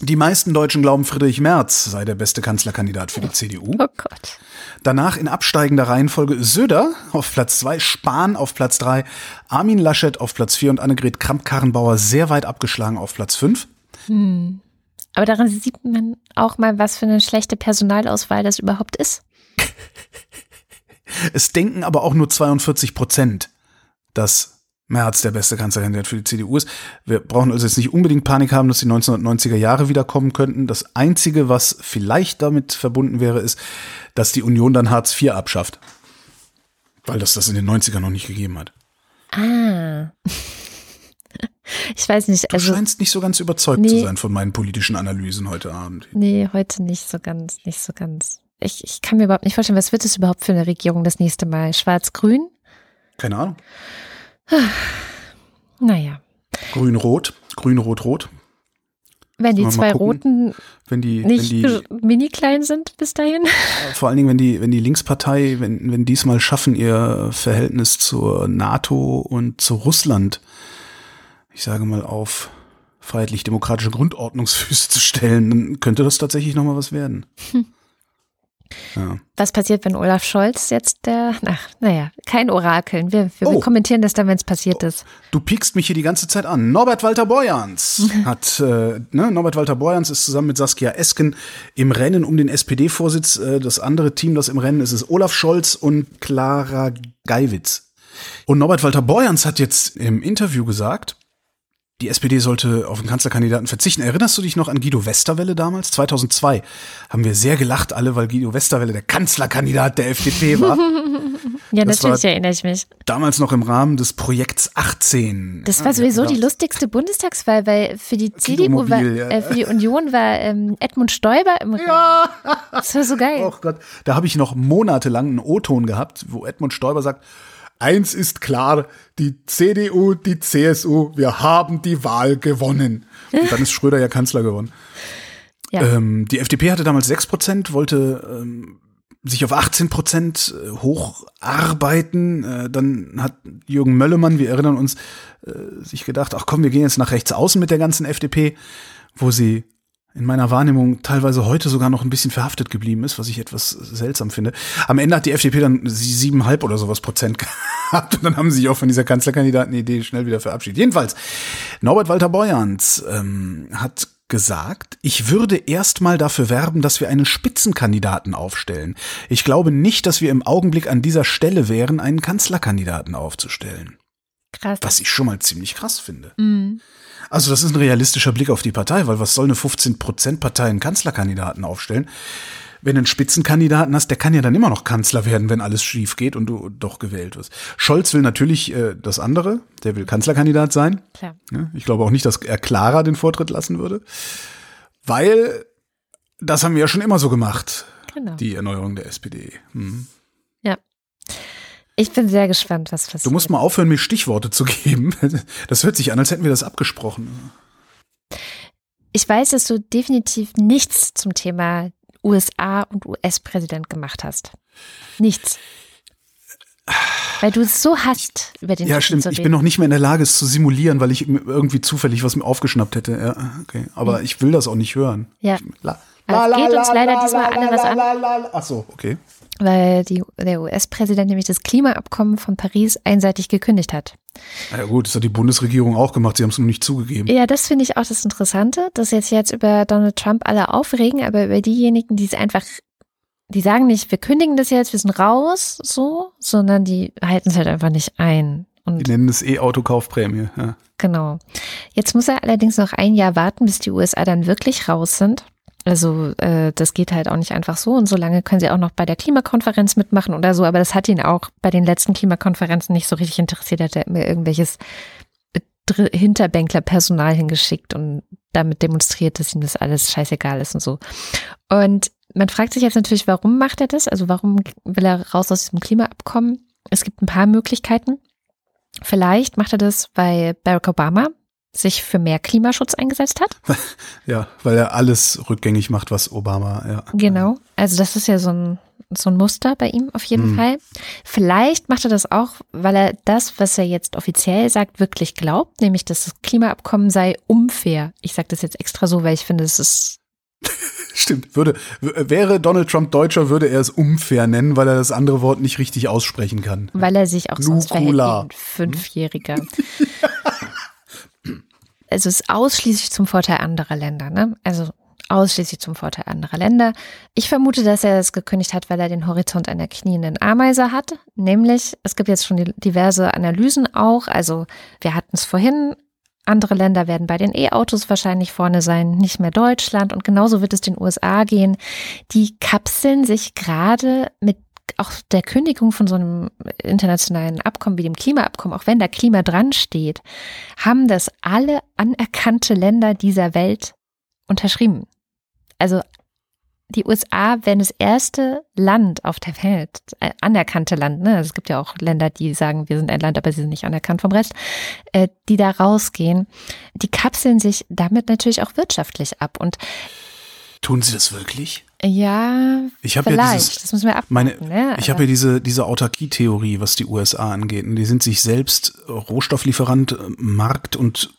Die meisten Deutschen glauben, Friedrich Merz sei der beste Kanzlerkandidat für die CDU. Oh Gott. Danach in absteigender Reihenfolge Söder auf Platz zwei, Spahn auf Platz drei, Armin Laschet auf Platz vier und Annegret Kramp-Karrenbauer sehr weit abgeschlagen auf Platz fünf. Hm. Aber daran sieht man auch mal, was für eine schlechte Personalauswahl das überhaupt ist. Es denken aber auch nur 42 Prozent, dass Merz der beste Kanzlerkandidat für die CDU ist. Wir brauchen also jetzt nicht unbedingt Panik haben, dass die 1990er Jahre wiederkommen könnten. Das Einzige, was vielleicht damit verbunden wäre, ist, dass die Union dann Hartz IV abschafft. Weil das das in den 90ern noch nicht gegeben hat. Ah. Ich weiß nicht. Also, du scheinst nicht so ganz überzeugt nee, zu sein von meinen politischen Analysen heute Abend. Nee, heute nicht so ganz, nicht so ganz. Ich, ich kann mir überhaupt nicht vorstellen, was wird es überhaupt für eine Regierung das nächste Mal? Schwarz-Grün? Keine Ahnung. Naja. Grün-Rot, Grün-Rot-Rot. Wenn die zwei roten wenn die, nicht wenn die, mini klein sind bis dahin. Vor allen Dingen, wenn die, wenn die Linkspartei, wenn, wenn diesmal schaffen, ihr Verhältnis zur NATO und zu Russland, ich sage mal, auf freiheitlich-demokratische Grundordnungsfüße zu stellen, dann könnte das tatsächlich nochmal was werden. Hm. Ja. Was passiert, wenn Olaf Scholz jetzt der, ach, naja, kein Orakeln. Wir, wir oh. kommentieren das dann, wenn es passiert ist. Du piekst mich hier die ganze Zeit an. Norbert Walter Borjans hat, äh, ne, Norbert Walter Borjans ist zusammen mit Saskia Esken im Rennen um den SPD-Vorsitz. Äh, das andere Team, das im Rennen ist, ist Olaf Scholz und Clara Geiwitz. Und Norbert Walter Borjans hat jetzt im Interview gesagt, die SPD sollte auf den Kanzlerkandidaten verzichten. Erinnerst du dich noch an Guido Westerwelle damals? 2002 haben wir sehr gelacht alle, weil Guido Westerwelle der Kanzlerkandidat der FDP war. ja, das natürlich erinnere ich mich. Damals noch im Rahmen des Projekts 18. Das war sowieso die lustigste Bundestagswahl, weil für die CDU war, äh, für die Union war ähm, Edmund Stoiber im Ja. Das war so geil. Oh Gott, da habe ich noch monatelang einen O-Ton gehabt, wo Edmund Stoiber sagt, Eins ist klar, die CDU, die CSU, wir haben die Wahl gewonnen. Und dann ist Schröder ja Kanzler geworden. Ja. Ähm, die FDP hatte damals 6 Prozent, wollte ähm, sich auf 18 Prozent äh, hocharbeiten. Äh, dann hat Jürgen Möllemann, wir erinnern uns, äh, sich gedacht, ach komm, wir gehen jetzt nach rechts außen mit der ganzen FDP, wo sie in meiner Wahrnehmung teilweise heute sogar noch ein bisschen verhaftet geblieben ist, was ich etwas seltsam finde. Am Ende hat die FDP dann siebeneinhalb oder sowas Prozent gehabt und dann haben sie sich auch von dieser Kanzlerkandidatenidee schnell wieder verabschiedet. Jedenfalls, Norbert Walter Borjans ähm, hat gesagt, ich würde erstmal dafür werben, dass wir einen Spitzenkandidaten aufstellen. Ich glaube nicht, dass wir im Augenblick an dieser Stelle wären, einen Kanzlerkandidaten aufzustellen. Krass. Was ich schon mal ziemlich krass finde. Mhm. Also das ist ein realistischer Blick auf die Partei, weil was soll eine 15%-Partei einen Kanzlerkandidaten aufstellen? Wenn du einen Spitzenkandidaten hast, der kann ja dann immer noch Kanzler werden, wenn alles schief geht und du doch gewählt wirst. Scholz will natürlich äh, das andere, der will Kanzlerkandidat sein. Klar. Ja, ich glaube auch nicht, dass er Clara den Vortritt lassen würde, weil das haben wir ja schon immer so gemacht, genau. die Erneuerung der SPD. Hm. Ich bin sehr gespannt, was passiert. Du musst mal aufhören, mir Stichworte zu geben. Das hört sich an, als hätten wir das abgesprochen. Ich weiß, dass du definitiv nichts zum Thema USA und US-Präsident gemacht hast. Nichts. Weil du es so hast, über den Ja, stimmt. Ich bin noch nicht mehr in der Lage, es zu simulieren, weil ich irgendwie zufällig was mir aufgeschnappt hätte. Ja, okay. Aber ich will das auch nicht hören. Ja. La, la, la, geht uns leider diesmal alle was an. Ach so, okay weil die, der US-Präsident nämlich das Klimaabkommen von Paris einseitig gekündigt hat. Ja gut, das hat die Bundesregierung auch gemacht, sie haben es nur nicht zugegeben. Ja, das finde ich auch das Interessante, dass jetzt jetzt über Donald Trump alle aufregen, aber über diejenigen, die es einfach, die sagen nicht, wir kündigen das jetzt, wir sind raus, so, sondern die halten es halt einfach nicht ein. Und die nennen es E-Auto-Kaufprämie, ja. Genau. Jetzt muss er allerdings noch ein Jahr warten, bis die USA dann wirklich raus sind. Also äh, das geht halt auch nicht einfach so und so lange können sie auch noch bei der Klimakonferenz mitmachen oder so, aber das hat ihn auch bei den letzten Klimakonferenzen nicht so richtig interessiert, hat er mir irgendwelches Hinterbänkler-Personal hingeschickt und damit demonstriert, dass ihm das alles scheißegal ist und so. Und man fragt sich jetzt natürlich, warum macht er das? Also warum will er raus aus diesem Klimaabkommen? Es gibt ein paar Möglichkeiten. Vielleicht macht er das, weil Barack Obama sich für mehr Klimaschutz eingesetzt hat. Ja, weil er alles rückgängig macht, was Obama, ja. Genau. Also das ist ja so ein so ein Muster bei ihm auf jeden Hm. Fall. Vielleicht macht er das auch, weil er das, was er jetzt offiziell sagt, wirklich glaubt, nämlich dass das Klimaabkommen sei unfair. Ich sage das jetzt extra so, weil ich finde, es ist Stimmt. Würde, wäre Donald Trump Deutscher, würde er es unfair nennen, weil er das andere Wort nicht richtig aussprechen kann. weil er sich auch sonst verhält wie ein Fünfjähriger. Also es ist ausschließlich zum Vorteil anderer Länder, ne? Also ausschließlich zum Vorteil anderer Länder. Ich vermute, dass er es gekündigt hat, weil er den Horizont einer knienden Ameise hat. Nämlich, es gibt jetzt schon diverse Analysen auch. Also wir hatten es vorhin. Andere Länder werden bei den E-Autos wahrscheinlich vorne sein, nicht mehr Deutschland. Und genauso wird es den USA gehen. Die kapseln sich gerade mit auch der Kündigung von so einem internationalen Abkommen wie dem Klimaabkommen, auch wenn da Klima dran steht, haben das alle anerkannte Länder dieser Welt unterschrieben. Also die USA wären das erste Land auf der Welt, äh, anerkannte Land, ne? Also es gibt ja auch Länder, die sagen, wir sind ein Land, aber sie sind nicht anerkannt vom Rest, äh, die da rausgehen. Die kapseln sich damit natürlich auch wirtschaftlich ab. Und Tun sie das wirklich? Ja, Ich habe ja vielleicht, dieses, das müssen wir abwarten. meine, ne? ich habe ja diese, diese Autarkie-Theorie, was die USA angeht. Und die sind sich selbst Rohstofflieferant, äh, Markt und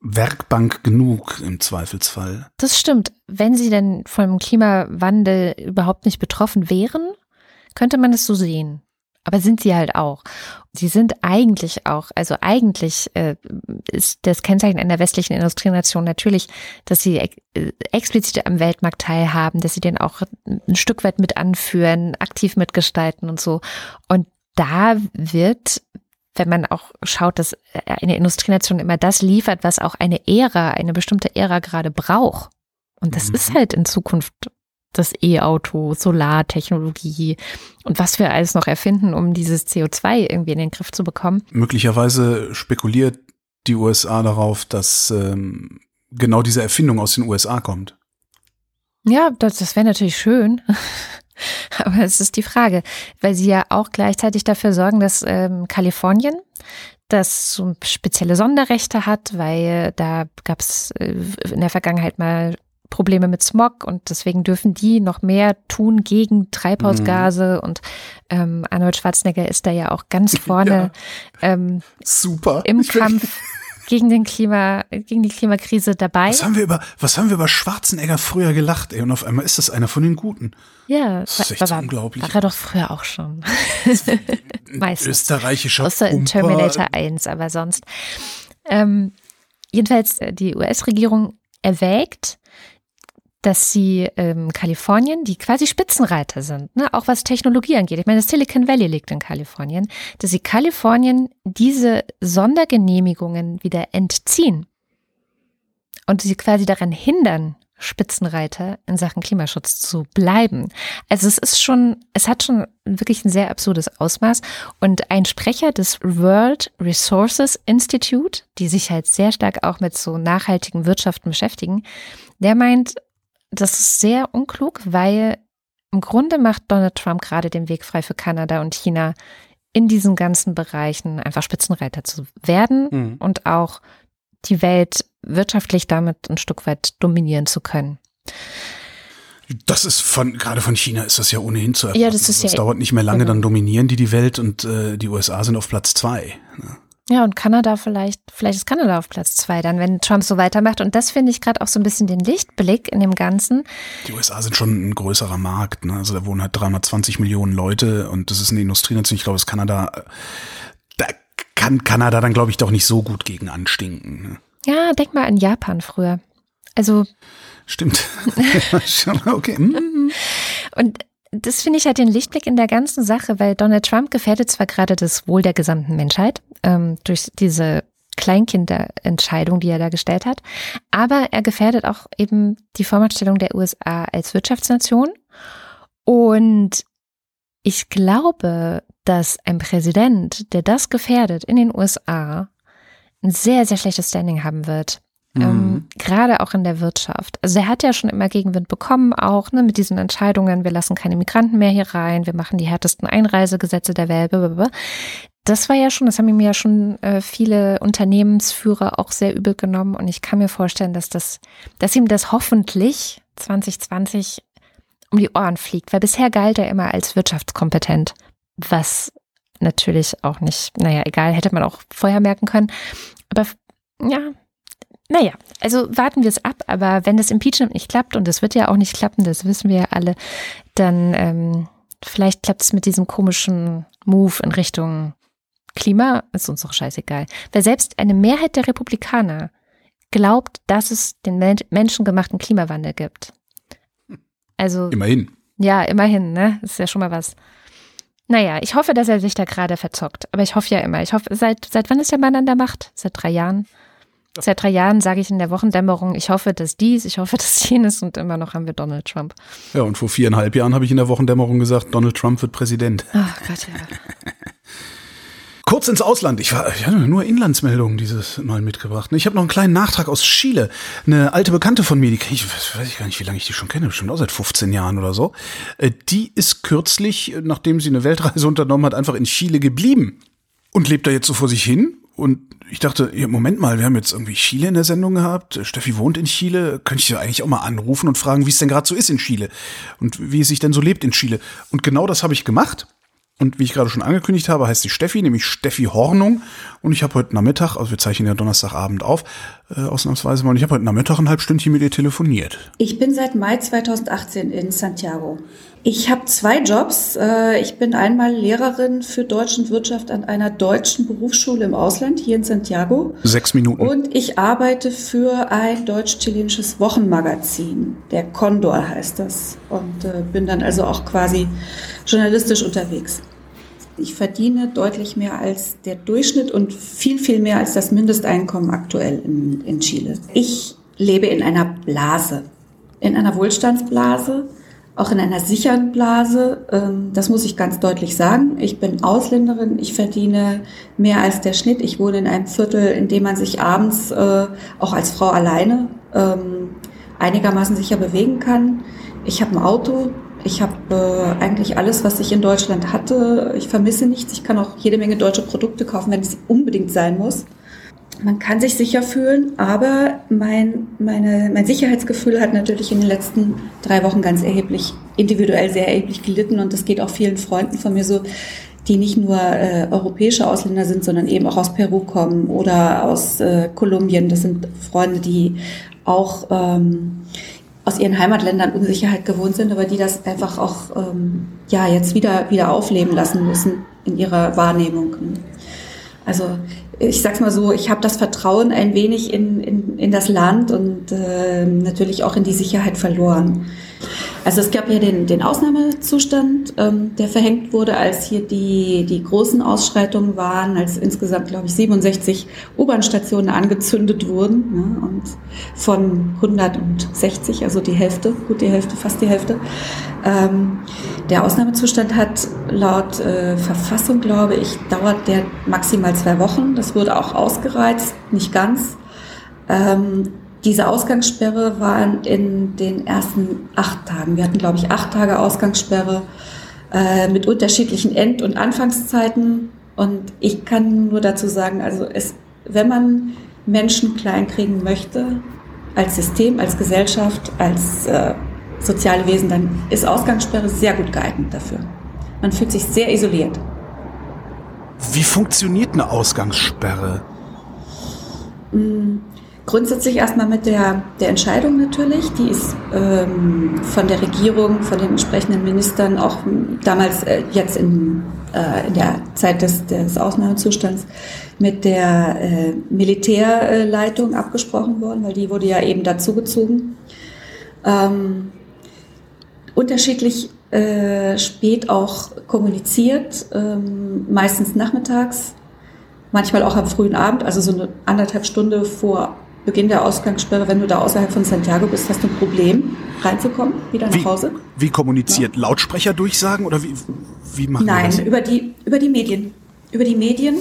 Werkbank genug im Zweifelsfall. Das stimmt. Wenn sie denn vom Klimawandel überhaupt nicht betroffen wären, könnte man es so sehen. Aber sind sie halt auch. Sie sind eigentlich auch, also eigentlich äh, ist das Kennzeichen einer westlichen Industrienation natürlich, dass sie ex äh, explizit am Weltmarkt teilhaben, dass sie den auch ein Stück weit mit anführen, aktiv mitgestalten und so. Und da wird wenn man auch schaut, dass eine Industrienation immer das liefert, was auch eine Ära, eine bestimmte Ära gerade braucht. Und das Mhm. ist halt in Zukunft das E-Auto, Solartechnologie und was wir alles noch erfinden, um dieses CO2 irgendwie in den Griff zu bekommen. Möglicherweise spekuliert die USA darauf, dass ähm, genau diese Erfindung aus den USA kommt. Ja, das, das wäre natürlich schön. Aber es ist die Frage, weil sie ja auch gleichzeitig dafür sorgen, dass ähm, Kalifornien das so spezielle Sonderrechte hat, weil da gab es äh, in der Vergangenheit mal Probleme mit Smog und deswegen dürfen die noch mehr tun gegen Treibhausgase und ähm, Arnold Schwarzenegger ist da ja auch ganz vorne ähm, Super. im Ich Kampf gegen den Klima, gegen die Klimakrise dabei. Was haben wir über, was haben wir über Schwarzenegger früher gelacht, ey? Und auf einmal ist das einer von den Guten. Ja, Das ist echt war, unglaublich. war er doch früher auch schon. Meistens. Österreichischer Außer in. Terminator 1, aber sonst. Ähm, jedenfalls, äh, die US-Regierung erwägt, dass sie ähm, Kalifornien, die quasi Spitzenreiter sind, ne, auch was Technologie angeht. Ich meine, das Silicon Valley liegt in Kalifornien, dass sie Kalifornien diese Sondergenehmigungen wieder entziehen und sie quasi daran hindern, Spitzenreiter in Sachen Klimaschutz zu bleiben. Also es ist schon, es hat schon wirklich ein sehr absurdes Ausmaß. Und ein Sprecher des World Resources Institute, die sich halt sehr stark auch mit so nachhaltigen Wirtschaften beschäftigen, der meint, das ist sehr unklug, weil im Grunde macht Donald Trump gerade den Weg frei für Kanada und China in diesen ganzen Bereichen einfach Spitzenreiter zu werden Mhm. und auch die Welt wirtschaftlich damit ein Stück weit dominieren zu können. Das ist von, gerade von China ist das ja ohnehin zu erwarten. Ja, das ist Also es ja- dauert nicht mehr lange, genau. dann dominieren die die Welt und äh, die USA sind auf Platz zwei. ne? Ja, und Kanada vielleicht, vielleicht ist Kanada auf Platz zwei dann, wenn Trump so weitermacht. Und das finde ich gerade auch so ein bisschen den Lichtblick in dem Ganzen. Die USA sind schon ein größerer Markt. Ne? Also da wohnen halt 320 Millionen Leute und das ist eine Industrienation. Ich glaube, das Kanada, da kann Kanada dann, glaube ich, doch nicht so gut gegen anstinken. Ne? Ja, denk mal an Japan früher. Also, Stimmt. Okay. hm. und das finde ich halt den Lichtblick in der ganzen Sache, weil Donald Trump gefährdet zwar gerade das Wohl der gesamten Menschheit ähm, durch diese Kleinkinderentscheidung, die er da gestellt hat, aber er gefährdet auch eben die Vormachtstellung der USA als Wirtschaftsnation. Und ich glaube, dass ein Präsident, der das gefährdet in den USA, ein sehr, sehr schlechtes Standing haben wird. Ähm, gerade auch in der Wirtschaft. Also er hat ja schon immer Gegenwind bekommen, auch ne, mit diesen Entscheidungen, wir lassen keine Migranten mehr hier rein, wir machen die härtesten Einreisegesetze der Welt. Blablabla. Das war ja schon, das haben ihm ja schon äh, viele Unternehmensführer auch sehr übel genommen und ich kann mir vorstellen, dass das, dass ihm das hoffentlich 2020 um die Ohren fliegt, weil bisher galt er immer als wirtschaftskompetent, was natürlich auch nicht, naja, egal, hätte man auch vorher merken können. Aber ja, naja, also warten wir es ab, aber wenn das Impeachment nicht klappt, und das wird ja auch nicht klappen, das wissen wir ja alle, dann ähm, vielleicht klappt es mit diesem komischen Move in Richtung Klima, ist uns doch scheißegal. Weil selbst eine Mehrheit der Republikaner glaubt, dass es den menschengemachten Klimawandel gibt. Also. Immerhin. Ja, immerhin, ne? Das ist ja schon mal was. Naja, ich hoffe, dass er sich da gerade verzockt. Aber ich hoffe ja immer. Ich hoffe, seit, seit wann ist der Mann an der Macht? Seit drei Jahren? Seit drei Jahren sage ich in der Wochendämmerung, ich hoffe, dass dies, ich hoffe, dass jenes und immer noch haben wir Donald Trump. Ja, und vor viereinhalb Jahren habe ich in der Wochendämmerung gesagt, Donald Trump wird Präsident. Ach Gott, ja. Kurz ins Ausland. Ich, war, ich hatte nur Inlandsmeldungen dieses Mal mitgebracht. Ich habe noch einen kleinen Nachtrag aus Chile. Eine alte Bekannte von mir, die ich weiß ich gar nicht, wie lange ich die schon kenne, bestimmt auch seit 15 Jahren oder so. Äh, die ist kürzlich, nachdem sie eine Weltreise unternommen hat, einfach in Chile geblieben und lebt da jetzt so vor sich hin. Und ich dachte, ja, Moment mal, wir haben jetzt irgendwie Chile in der Sendung gehabt. Steffi wohnt in Chile. Könnte ich ja eigentlich auch mal anrufen und fragen, wie es denn gerade so ist in Chile und wie es sich denn so lebt in Chile. Und genau das habe ich gemacht. Und wie ich gerade schon angekündigt habe, heißt sie Steffi, nämlich Steffi Hornung. Und ich habe heute Nachmittag, also wir zeichnen ja Donnerstagabend auf, äh, ausnahmsweise mal, und ich habe heute Nachmittag ein halb Stündchen mit ihr telefoniert. Ich bin seit Mai 2018 in Santiago. Ich habe zwei Jobs. Äh, ich bin einmal Lehrerin für Deutsch und Wirtschaft an einer deutschen Berufsschule im Ausland, hier in Santiago. Sechs Minuten. Und ich arbeite für ein deutsch-chilenisches Wochenmagazin. Der Condor heißt das. Und äh, bin dann also auch quasi journalistisch unterwegs. Ich verdiene deutlich mehr als der Durchschnitt und viel, viel mehr als das Mindesteinkommen aktuell in, in Chile. Ich lebe in einer Blase, in einer Wohlstandsblase, auch in einer sicheren Blase. Ähm, das muss ich ganz deutlich sagen. Ich bin Ausländerin, ich verdiene mehr als der Schnitt. Ich wohne in einem Viertel, in dem man sich abends äh, auch als Frau alleine ähm, einigermaßen sicher bewegen kann. Ich habe ein Auto, ich habe äh, eigentlich alles, was ich in Deutschland hatte. Ich vermisse nichts. Ich kann auch jede Menge deutsche Produkte kaufen, wenn es unbedingt sein muss. Man kann sich sicher fühlen, aber mein, meine, mein Sicherheitsgefühl hat natürlich in den letzten drei Wochen ganz erheblich, individuell sehr erheblich gelitten und das geht auch vielen Freunden von mir so, die nicht nur äh, europäische Ausländer sind, sondern eben auch aus Peru kommen oder aus äh, Kolumbien. Das sind Freunde, die auch ähm, aus ihren Heimatländern Unsicherheit gewohnt sind, aber die das einfach auch ähm, ja jetzt wieder wieder aufleben lassen müssen in ihrer Wahrnehmung. Also ich sag's mal so, ich habe das Vertrauen ein wenig in, in, in das Land und äh, natürlich auch in die Sicherheit verloren. Also es gab ja den, den Ausnahmezustand, ähm, der verhängt wurde, als hier die, die großen Ausschreitungen waren, als insgesamt, glaube ich, 67 U-Bahn-Stationen angezündet wurden ne, und von 160, also die Hälfte, gut die Hälfte, fast die Hälfte. Ähm, der Ausnahmezustand hat laut äh, Verfassung, glaube ich, dauert der maximal zwei Wochen. Das wurde auch ausgereizt, nicht ganz. Ähm, diese Ausgangssperre war in den ersten acht Tagen. Wir hatten, glaube ich, acht Tage Ausgangssperre äh, mit unterschiedlichen End- und Anfangszeiten. Und ich kann nur dazu sagen, also es, wenn man Menschen kleinkriegen möchte, als System, als Gesellschaft, als äh, soziale Wesen, dann ist Ausgangssperre sehr gut geeignet dafür. Man fühlt sich sehr isoliert. Wie funktioniert eine Ausgangssperre? Grundsätzlich erstmal mit der, der Entscheidung natürlich, die ist ähm, von der Regierung, von den entsprechenden Ministern auch damals äh, jetzt in, äh, in der Zeit des, des Ausnahmezustands mit der äh, Militärleitung abgesprochen worden, weil die wurde ja eben dazugezogen. Ähm, unterschiedlich äh, spät auch kommuniziert, ähm, meistens nachmittags, manchmal auch am frühen Abend, also so eine anderthalb Stunde vor Beginn der Ausgangssperre, wenn du da außerhalb von Santiago bist, hast du ein Problem, reinzukommen, wieder nach wie, Hause. Wie kommuniziert? Ja. Lautsprecher durchsagen oder wie, wie machen Nein, das? über die, über die Medien. Über die Medien,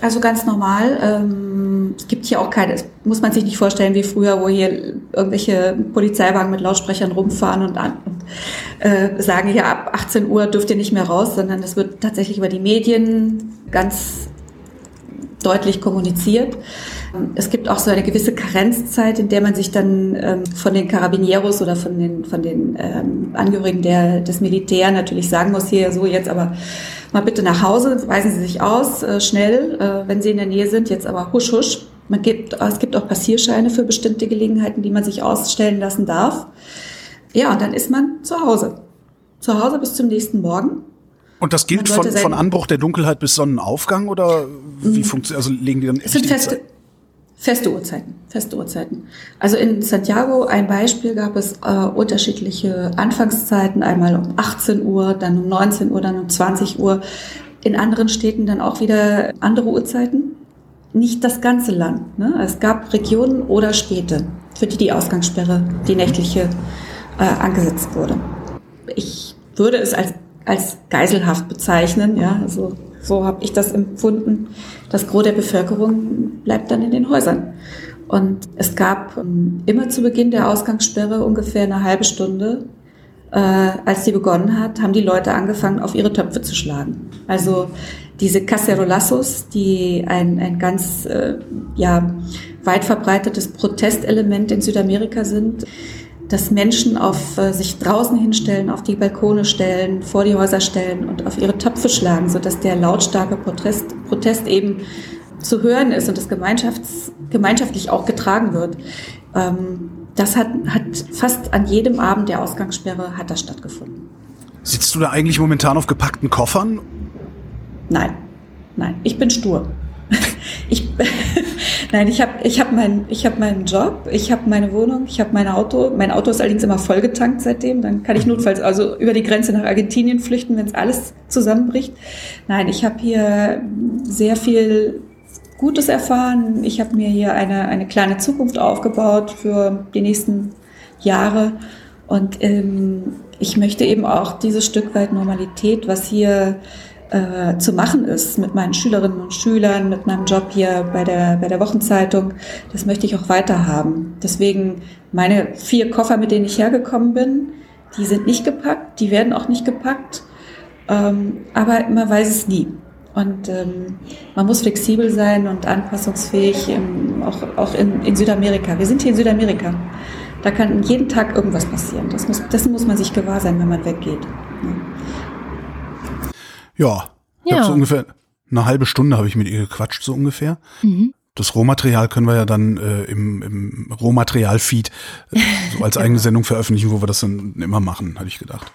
also ganz normal. Ähm, es gibt hier auch keine, das muss man sich nicht vorstellen wie früher, wo hier irgendwelche Polizeiwagen mit Lautsprechern rumfahren und, an, und äh, sagen, ja, ab 18 Uhr dürft ihr nicht mehr raus, sondern es wird tatsächlich über die Medien ganz deutlich kommuniziert. Es gibt auch so eine gewisse Karenzzeit, in der man sich dann ähm, von den Carabinieros oder von den, von den ähm, Angehörigen der, des Militär natürlich sagen muss, hier so jetzt aber mal bitte nach Hause, weisen Sie sich aus, äh, schnell, äh, wenn Sie in der Nähe sind, jetzt aber husch husch. Man gibt, es gibt auch Passierscheine für bestimmte Gelegenheiten, die man sich ausstellen lassen darf. Ja, und dann ist man zu Hause. Zu Hause bis zum nächsten Morgen. Und das gilt von, von Anbruch der Dunkelheit bis Sonnenaufgang oder wie mhm. funktioniert, also legen die dann es sind feste, feste Uhrzeiten, feste Uhrzeiten. Also in Santiago ein Beispiel gab es äh, unterschiedliche Anfangszeiten, einmal um 18 Uhr, dann um 19 Uhr, dann um 20 Uhr. In anderen Städten dann auch wieder andere Uhrzeiten. Nicht das ganze Land. Ne? Es gab Regionen oder Städte, für die die Ausgangssperre, die nächtliche, äh, angesetzt wurde. Ich würde es als als geiselhaft bezeichnen. Ja, also so habe ich das empfunden. Das Gros der Bevölkerung bleibt dann in den Häusern. Und es gab ähm, immer zu Beginn der Ausgangssperre ungefähr eine halbe Stunde, äh, als sie begonnen hat, haben die Leute angefangen, auf ihre Töpfe zu schlagen. Also diese Cacerolassos, die ein, ein ganz äh, ja, weit verbreitetes Protestelement in Südamerika sind, dass Menschen auf äh, sich draußen hinstellen, auf die Balkone stellen, vor die Häuser stellen und auf ihre Töpfe schlagen, sodass der lautstarke Protest, Protest eben zu hören ist und das Gemeinschafts, gemeinschaftlich auch getragen wird. Ähm, das hat, hat fast an jedem Abend der Ausgangssperre hat das stattgefunden. Sitzt du da eigentlich momentan auf gepackten Koffern? Nein, nein, ich bin stur. Ich, nein, ich habe ich hab mein, ich hab meinen Job, ich habe meine Wohnung, ich habe mein Auto. Mein Auto ist allerdings immer vollgetankt seitdem. Dann kann ich mhm. notfalls also über die Grenze nach Argentinien flüchten, wenn es alles zusammenbricht. Nein, ich habe hier sehr viel Gutes erfahren. Ich habe mir hier eine, eine kleine Zukunft aufgebaut für die nächsten Jahre. Und ähm, ich möchte eben auch dieses Stück weit Normalität, was hier äh, zu machen ist mit meinen Schülerinnen und Schülern, mit meinem Job hier bei der, bei der Wochenzeitung, das möchte ich auch weiter haben. Deswegen meine vier Koffer, mit denen ich hergekommen bin, die sind nicht gepackt, die werden auch nicht gepackt, ähm, aber man weiß es nie. Und ähm, man muss flexibel sein und anpassungsfähig, im, auch, auch in, in Südamerika. Wir sind hier in Südamerika. Da kann jeden Tag irgendwas passieren. Das muss, dessen muss man sich gewahr sein, wenn man weggeht. Ja. Ja. so ungefähr eine halbe Stunde habe ich mit ihr gequatscht, so ungefähr. Mhm. Das Rohmaterial können wir ja dann äh, im, im Rohmaterial-Feed äh, so als eigene Sendung veröffentlichen, wo wir das dann immer machen, habe ich gedacht.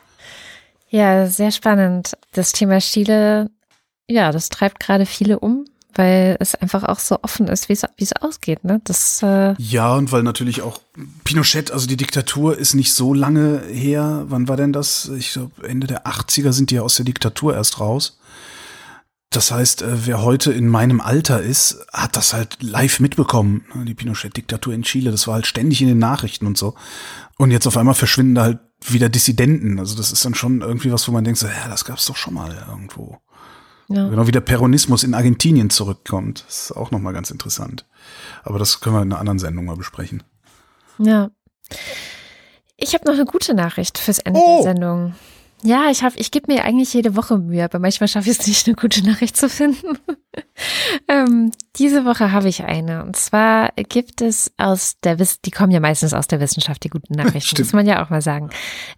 Ja, sehr spannend. Das Thema Chile, ja, das treibt gerade viele um weil es einfach auch so offen ist, wie es ausgeht. Ne? Das, äh ja, und weil natürlich auch Pinochet, also die Diktatur ist nicht so lange her. Wann war denn das? Ich glaube, Ende der 80er sind die ja aus der Diktatur erst raus. Das heißt, äh, wer heute in meinem Alter ist, hat das halt live mitbekommen. Ne? Die Pinochet-Diktatur in Chile, das war halt ständig in den Nachrichten und so. Und jetzt auf einmal verschwinden da halt wieder Dissidenten. Also das ist dann schon irgendwie was, wo man denkt, so, ja, das gab's doch schon mal irgendwo. Ja. Genau wie der Peronismus in Argentinien zurückkommt. Das ist auch nochmal ganz interessant. Aber das können wir in einer anderen Sendung mal besprechen. Ja. Ich habe noch eine gute Nachricht fürs Ende oh. der Sendung. Ja, ich habe, ich gebe mir eigentlich jede Woche Mühe, aber manchmal schaffe ich es nicht, eine gute Nachricht zu finden. ähm, diese Woche habe ich eine. Und zwar gibt es aus der Wiss die kommen ja meistens aus der Wissenschaft, die guten Nachrichten. Muss man ja auch mal sagen.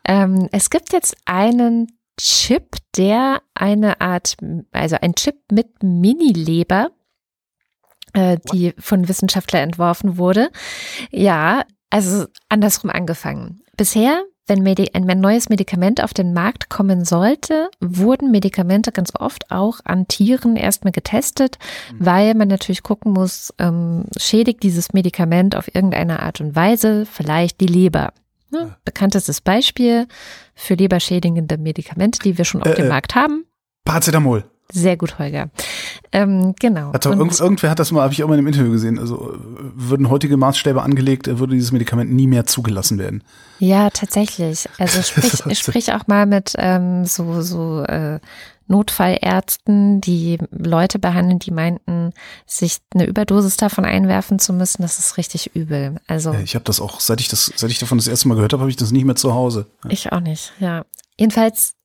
Ähm, es gibt jetzt einen Chip, der eine Art, also ein Chip mit Mini-Leber, äh, die von Wissenschaftlern entworfen wurde. Ja, also andersrum angefangen. Bisher, wenn Medi ein neues Medikament auf den Markt kommen sollte, wurden Medikamente ganz oft auch an Tieren erstmal getestet, mhm. weil man natürlich gucken muss, ähm, schädigt dieses Medikament auf irgendeine Art und Weise vielleicht die Leber. Ne? Bekanntestes Beispiel für leberschädigende Medikamente, die wir schon auf äh, dem äh, Markt haben. Paracetamol. Sehr gut, Holger. Ähm, genau. Hat irgend, irgendwer hat das mal, habe ich auch mal in einem Interview gesehen. Also würden heutige Maßstäbe angelegt, würde dieses Medikament nie mehr zugelassen werden. Ja, tatsächlich. Also sprich, sprich auch mal mit ähm, so so äh, Notfallärzten, die Leute behandeln, die meinten, sich eine Überdosis davon einwerfen zu müssen, das ist richtig übel. Also ja, ich habe das auch, seit ich das, seit ich davon das erste Mal gehört habe, habe ich das nicht mehr zu Hause. Ich auch nicht. Ja, jedenfalls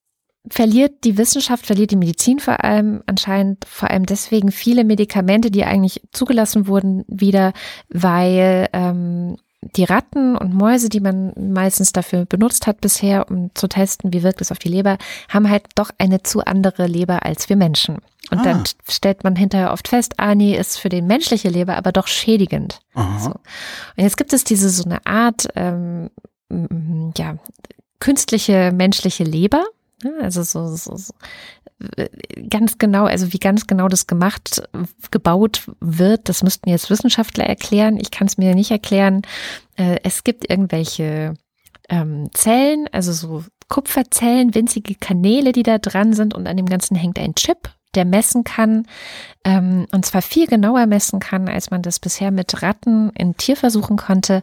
verliert die Wissenschaft, verliert die Medizin vor allem anscheinend vor allem deswegen viele Medikamente, die eigentlich zugelassen wurden, wieder, weil ähm, die Ratten und Mäuse, die man meistens dafür benutzt hat bisher, um zu testen, wie wirkt es auf die Leber, haben halt doch eine zu andere Leber als wir Menschen. Und ah. dann stellt man hinterher oft fest, ah nee, ist für die menschliche Leber aber doch schädigend. So. Und jetzt gibt es diese so eine Art, ähm, ja, künstliche menschliche Leber. Also so, so, so ganz genau, also wie ganz genau das gemacht, gebaut wird, das müssten jetzt Wissenschaftler erklären. Ich kann es mir nicht erklären. Äh, es gibt irgendwelche ähm, Zellen, also so Kupferzellen, winzige Kanäle, die da dran sind und an dem Ganzen hängt ein Chip, der messen kann, ähm, und zwar viel genauer messen kann, als man das bisher mit Ratten in Tierversuchen konnte.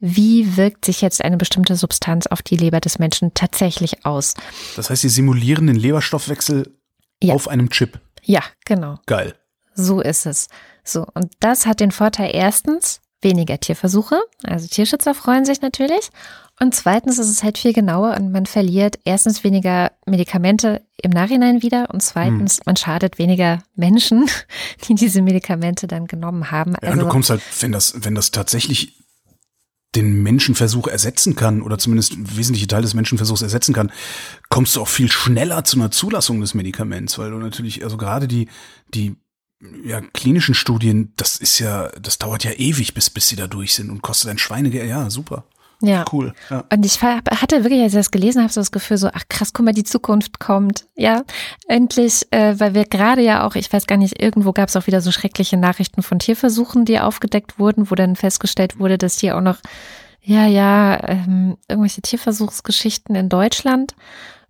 Wie wirkt sich jetzt eine bestimmte Substanz auf die Leber des Menschen tatsächlich aus? Das heißt, sie simulieren den Leberstoffwechsel ja. auf einem Chip. Ja, genau. Geil. So ist es. So, und das hat den Vorteil erstens, weniger Tierversuche. Also Tierschützer freuen sich natürlich. Und zweitens ist es halt viel genauer und man verliert erstens weniger Medikamente im Nachhinein wieder und zweitens, hm. man schadet weniger Menschen, die diese Medikamente dann genommen haben. Ja, also, und du kommst halt, wenn das, wenn das tatsächlich den Menschenversuch ersetzen kann oder zumindest wesentliche Teil des Menschenversuchs ersetzen kann, kommst du auch viel schneller zu einer Zulassung des Medikaments, weil du natürlich, also gerade die, die ja, klinischen Studien, das ist ja, das dauert ja ewig, bis, bis sie da durch sind und kostet ein Schweinegeld. Ja, super. Ja. Cool. Ja. Und ich hatte wirklich, als ich das gelesen habe, so das Gefühl, so, ach krass, guck mal, die Zukunft kommt. Ja, endlich, äh, weil wir gerade ja auch, ich weiß gar nicht, irgendwo gab es auch wieder so schreckliche Nachrichten von Tierversuchen, die aufgedeckt wurden, wo dann festgestellt wurde, dass die auch noch, ja, ja, ähm, irgendwelche Tierversuchsgeschichten in Deutschland,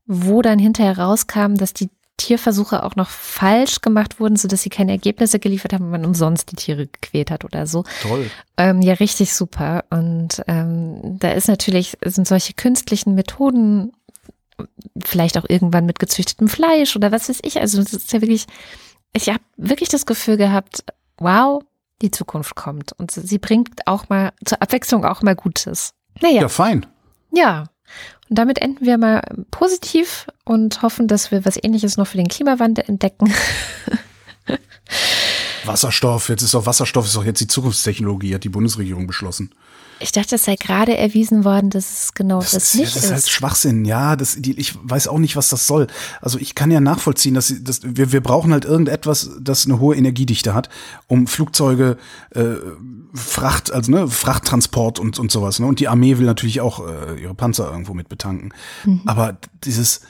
wo dann hinterher rauskam, dass die Tierversuche auch noch falsch gemacht wurden, so dass sie keine Ergebnisse geliefert haben, man umsonst die Tiere gequält hat oder so. Toll. Ähm, ja, richtig super. Und ähm, da ist natürlich, sind solche künstlichen Methoden, vielleicht auch irgendwann mit gezüchtetem Fleisch oder was weiß ich. Also das ist ja wirklich, ich habe wirklich das Gefühl gehabt, wow, die Zukunft kommt. Und sie bringt auch mal zur Abwechslung auch mal Gutes. Naja. Ja, fein. Ja, und damit enden wir mal positiv und hoffen, dass wir was ähnliches noch für den Klimawandel entdecken. Wasserstoff, jetzt ist doch Wasserstoff, ist doch jetzt die Zukunftstechnologie, hat die Bundesregierung beschlossen. Ich dachte, es sei gerade erwiesen worden, dass es genau das, das nicht ist. Das ist halt Schwachsinn, ja. Das, die, ich weiß auch nicht, was das soll. Also ich kann ja nachvollziehen, dass, dass wir, wir brauchen halt irgendetwas, das eine hohe Energiedichte hat, um Flugzeuge, äh, Fracht, also ne, Frachttransport und, und sowas. Ne? Und die Armee will natürlich auch äh, ihre Panzer irgendwo mit betanken. Mhm. Aber dieses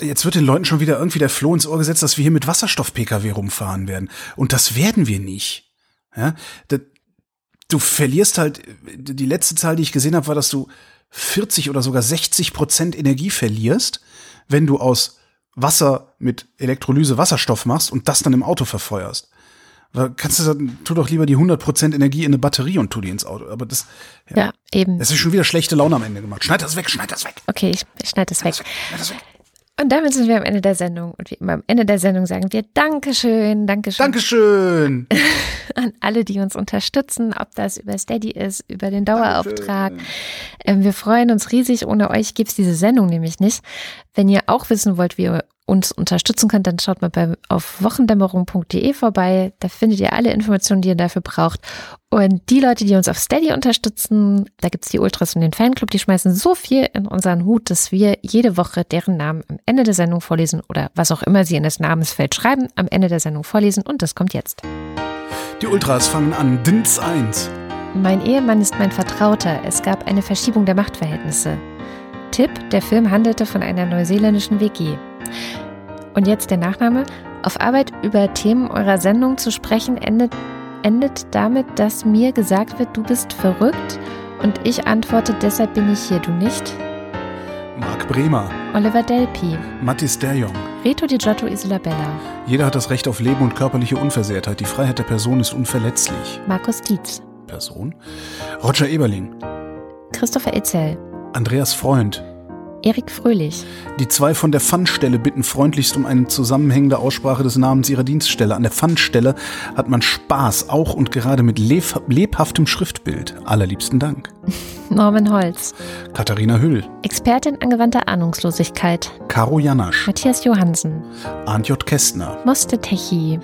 Jetzt wird den Leuten schon wieder irgendwie der Floh ins Ohr gesetzt, dass wir hier mit Wasserstoff-Pkw rumfahren werden. Und das werden wir nicht. Ja, das, du verlierst halt, die letzte Zahl, die ich gesehen habe, war, dass du 40 oder sogar 60 Prozent Energie verlierst, wenn du aus Wasser mit Elektrolyse Wasserstoff machst und das dann im Auto verfeuerst. Weil kannst du sagen, tu doch lieber die 100 Prozent Energie in eine Batterie und tu die ins Auto. Aber das, ja, ja eben. Das ist schon wieder schlechte Laune am Ende gemacht. Schneid das weg, schneid das weg. Okay, ich, ich schneid das. Schneid das weg. Schneid das weg. Und damit sind wir am Ende der Sendung. Und wie immer am Ende der Sendung sagen wir Dankeschön, Dankeschön. Dankeschön. An alle, die uns unterstützen, ob das über Steady ist, über den Dauerauftrag. Ähm, wir freuen uns riesig. Ohne euch gibt's diese Sendung nämlich nicht. Wenn ihr auch wissen wollt, wie ihr uns unterstützen könnt, dann schaut mal bei, auf wochendämmerung.de vorbei. Da findet ihr alle Informationen, die ihr dafür braucht. Und die Leute, die uns auf Steady unterstützen, da gibt's die Ultras und den Fanclub, die schmeißen so viel in unseren Hut, dass wir jede Woche deren Namen am Ende der Sendung vorlesen oder was auch immer sie in das Namensfeld schreiben, am Ende der Sendung vorlesen. Und das kommt jetzt. Die Ultras fangen an. Dins 1. Mein Ehemann ist mein Vertrauter. Es gab eine Verschiebung der Machtverhältnisse. Tipp, der Film handelte von einer neuseeländischen WG. Und jetzt der Nachname. Auf Arbeit über Themen eurer Sendung zu sprechen, endet, endet damit, dass mir gesagt wird, du bist verrückt. Und ich antworte, deshalb bin ich hier, du nicht? Marc Bremer. Oliver Delpi. Mattis Derjong. Reto Di Giotto Isolabella. Jeder hat das Recht auf Leben und körperliche Unversehrtheit. Die Freiheit der Person ist unverletzlich. Markus Dietz. Person. Roger Eberling. Christopher Etzel. Andreas Freund. Erik Fröhlich. Die zwei von der Pfannstelle bitten freundlichst um eine zusammenhängende Aussprache des Namens ihrer Dienststelle. An der Pfannstelle hat man Spaß, auch und gerade mit leb lebhaftem Schriftbild. Allerliebsten Dank. Norman Holz. Katharina Hüll. Expertin angewandter Ahnungslosigkeit. Caro Janasch. Matthias Johansen. Arndt J. Kästner. Moste Techi.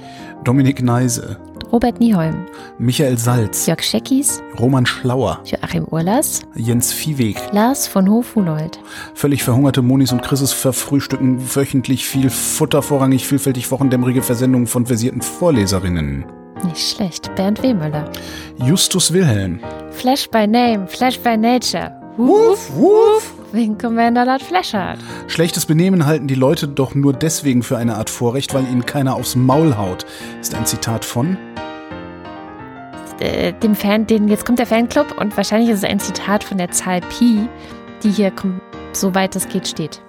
Dominik Neise. Robert Nieholm. Michael Salz. Jörg Scheckis. Roman Schlauer. Joachim Urlas. Jens Viehweg. Lars von Hof-Hunold. Völlig verhungerte Monis und Chrises verfrühstücken wöchentlich viel Futter, vorrangig vielfältig wochendämmerige Versendungen von versierten Vorleserinnen. Nicht schlecht. Bernd Wehmüller. Justus Wilhelm. Flash by Name, Flash by Nature. Wuff, wuff. Wegen Commander Lord Flashard. Schlechtes Benehmen halten die Leute doch nur deswegen für eine Art Vorrecht, weil ihnen keiner aufs Maul haut. Ist ein Zitat von Äh, dem Fan, den, jetzt kommt der Fanclub und wahrscheinlich ist es ein Zitat von der Zahl Pi, die hier, soweit es geht, steht.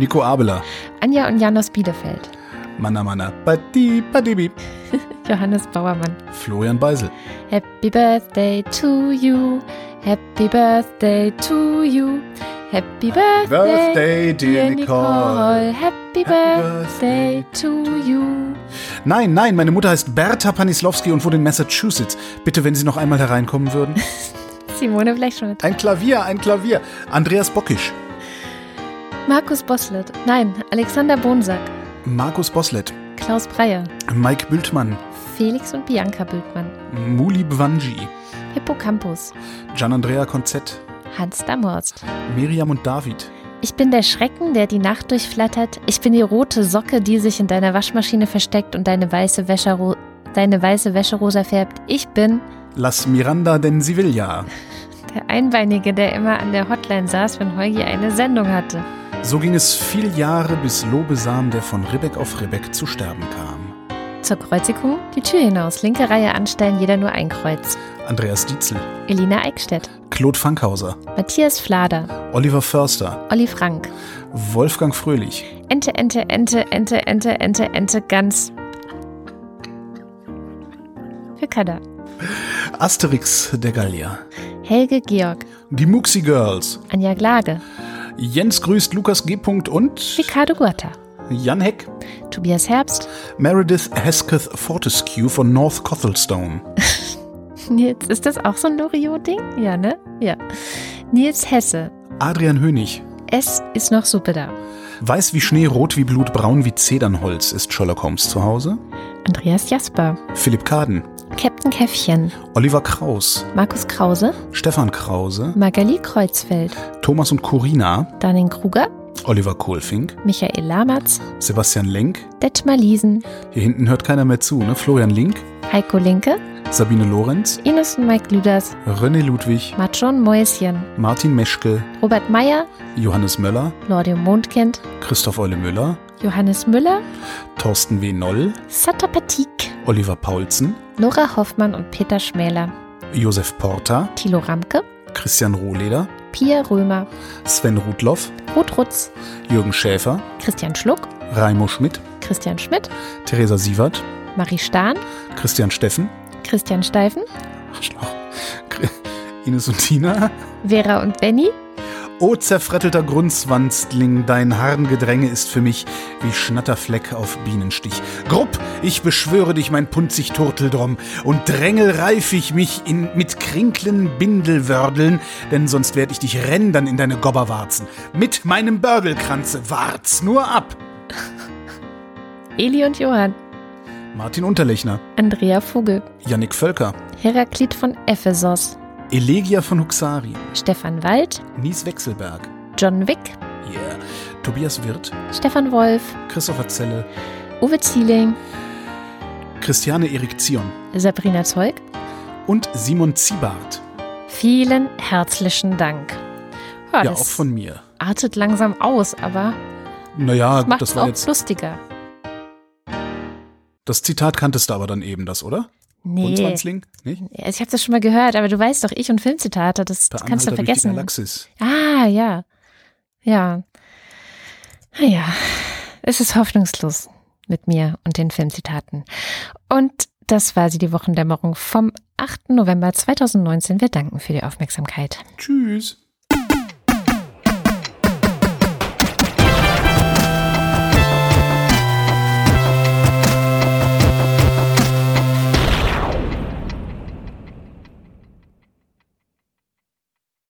Nico Abela. Anja und Jan aus Bielefeld. Manna Manna. Badi, badibi. Johannes Bauermann. Florian Beisel. Happy Birthday to you. Happy Birthday to you. Happy Birthday, Birthday, dear dear Nicole. Happy Happy Birthday to you. Nein, nein, meine Mutter heißt Berta Panislowski und wohnt in Massachusetts. Bitte, wenn Sie noch einmal hereinkommen würden. Simone Blechschmidt. Ein Klavier, ein Klavier. Andreas Bockisch. Markus Boslett. Nein, Alexander Bonsack. Markus Boslett. Klaus Breyer. Mike Bültmann. Felix und Bianca Bültmann. Muli Bwanji. Hippocampus. Gian-Andrea Konzett. Hans Damhorst. Miriam und David. Ich bin der Schrecken, der die Nacht durchflattert. Ich bin die rote Socke, die sich in deiner Waschmaschine versteckt und deine weiße Wäsche, deine weiße Wäsche rosa färbt. Ich bin Las Miranda den Sevilla. der Einbeinige, der immer an der Hotline saß, wenn Heugi eine Sendung hatte. So ging es viel Jahre, bis Lobesam, der von Ribbeck auf Ribbeck zu sterben kam. Zur Kreuzigung die Tür hinaus, linke Reihe anstellen, jeder nur ein Kreuz. Andreas Dietzel. Elina Eickstedt, Claude Fankhauser. Matthias Flader, Oliver Förster. Olli Frank, Wolfgang Fröhlich. Ente, Ente, Ente, Ente, Ente, Ente, Ente, ganz. Hückada, Asterix der Gallier. Helge Georg, Die Muxi Girls. Anja Glage, Jens grüßt Lukas G. und Ricardo Guatta, Jan Heck. Tobias Herbst, Meredith Hesketh Fortescue von North Cothelstone. Nils, ist das auch so ein Loriot-Ding? Ja, ne? Ja. Nils Hesse, Adrian Hönig. es ist noch Suppe da. Weiß wie Schnee, rot wie Blut, braun wie Zedernholz ist Sherlock Holmes zu Hause. Andreas Jasper, Philipp Kaden. Captain Käffchen, Oliver Kraus. Markus Krause, Stefan Krause. Magali Kreuzfeld, Thomas und Corina. Danin Kruger, Oliver Kohlfink. Michael Lamatz, Sebastian Lenk. Detmar Liesen, Hier hinten hört keiner mehr zu, ne? Florian Link. Heiko Linke, Sabine Lorenz. Ines und Mike Lüders, René Ludwig. Matschon Mäuschen, Martin Meschke. Robert Meyer, Johannes Möller. Lordium Mondkind, Christoph Eule Müller. Johannes Müller, Thorsten W. Noll. Satapatik, Oliver Paulsen. Nora Hoffmann und Peter Schmäler, Josef Porta. Thilo Ramke, Christian Rohleder. Pia Römer, Sven Rudloff. Ruth Rutz, Jürgen Schäfer. Christian Schluck, Raimo Schmidt. Christian Schmidt, Theresa Sievert. Marie Stahn, Christian Steffen. Christian Steifen. Chri- Ines und Tina. Vera und Benny, O zerfrettelter Grundzwanstling, dein Harngedränge ist für mich wie Schnatterfleck auf Bienenstich. Grupp, ich beschwöre dich, mein punzig Turteldrom, und drängel reif ich mich in, mit krinklen Bindelwördeln, denn sonst werd ich dich rändern in deine Gobberwarzen. Mit meinem Bördelkranze, wart's nur ab. Eli und Johann, Martin Unterlechner, Andrea Vogel, Yannick Völker, Heraklit von Ephesos, Elegia von Huxari, Stefan Wald, Nies Wechselberg, John Wick, yeah, Tobias Wirth, Stefan Wolf, Christopher Zelle, Uwe Zieling, Christiane Erektion Sabrina Zeug. und Simon Ziebart. Vielen herzlichen Dank. Ja, Ja, auch das von mir. artet langsam aus, aber Naja, macht das es war auch jetzt. lustiger. Das Zitat kanntest du aber dann eben, das, oder? Nee, Grundzwanzling? Nicht? also ich habe das schon mal gehört, aber du weißt doch, ich und Filmzitate, das, das kannst du vergessen. Ah, ja. Ja. Naja, es ist hoffnungslos mit mir und den Filmzitaten. Und das war sie, die Wochendämmerung vom 8. November 2019. Wir danken für die Aufmerksamkeit. Tschüss.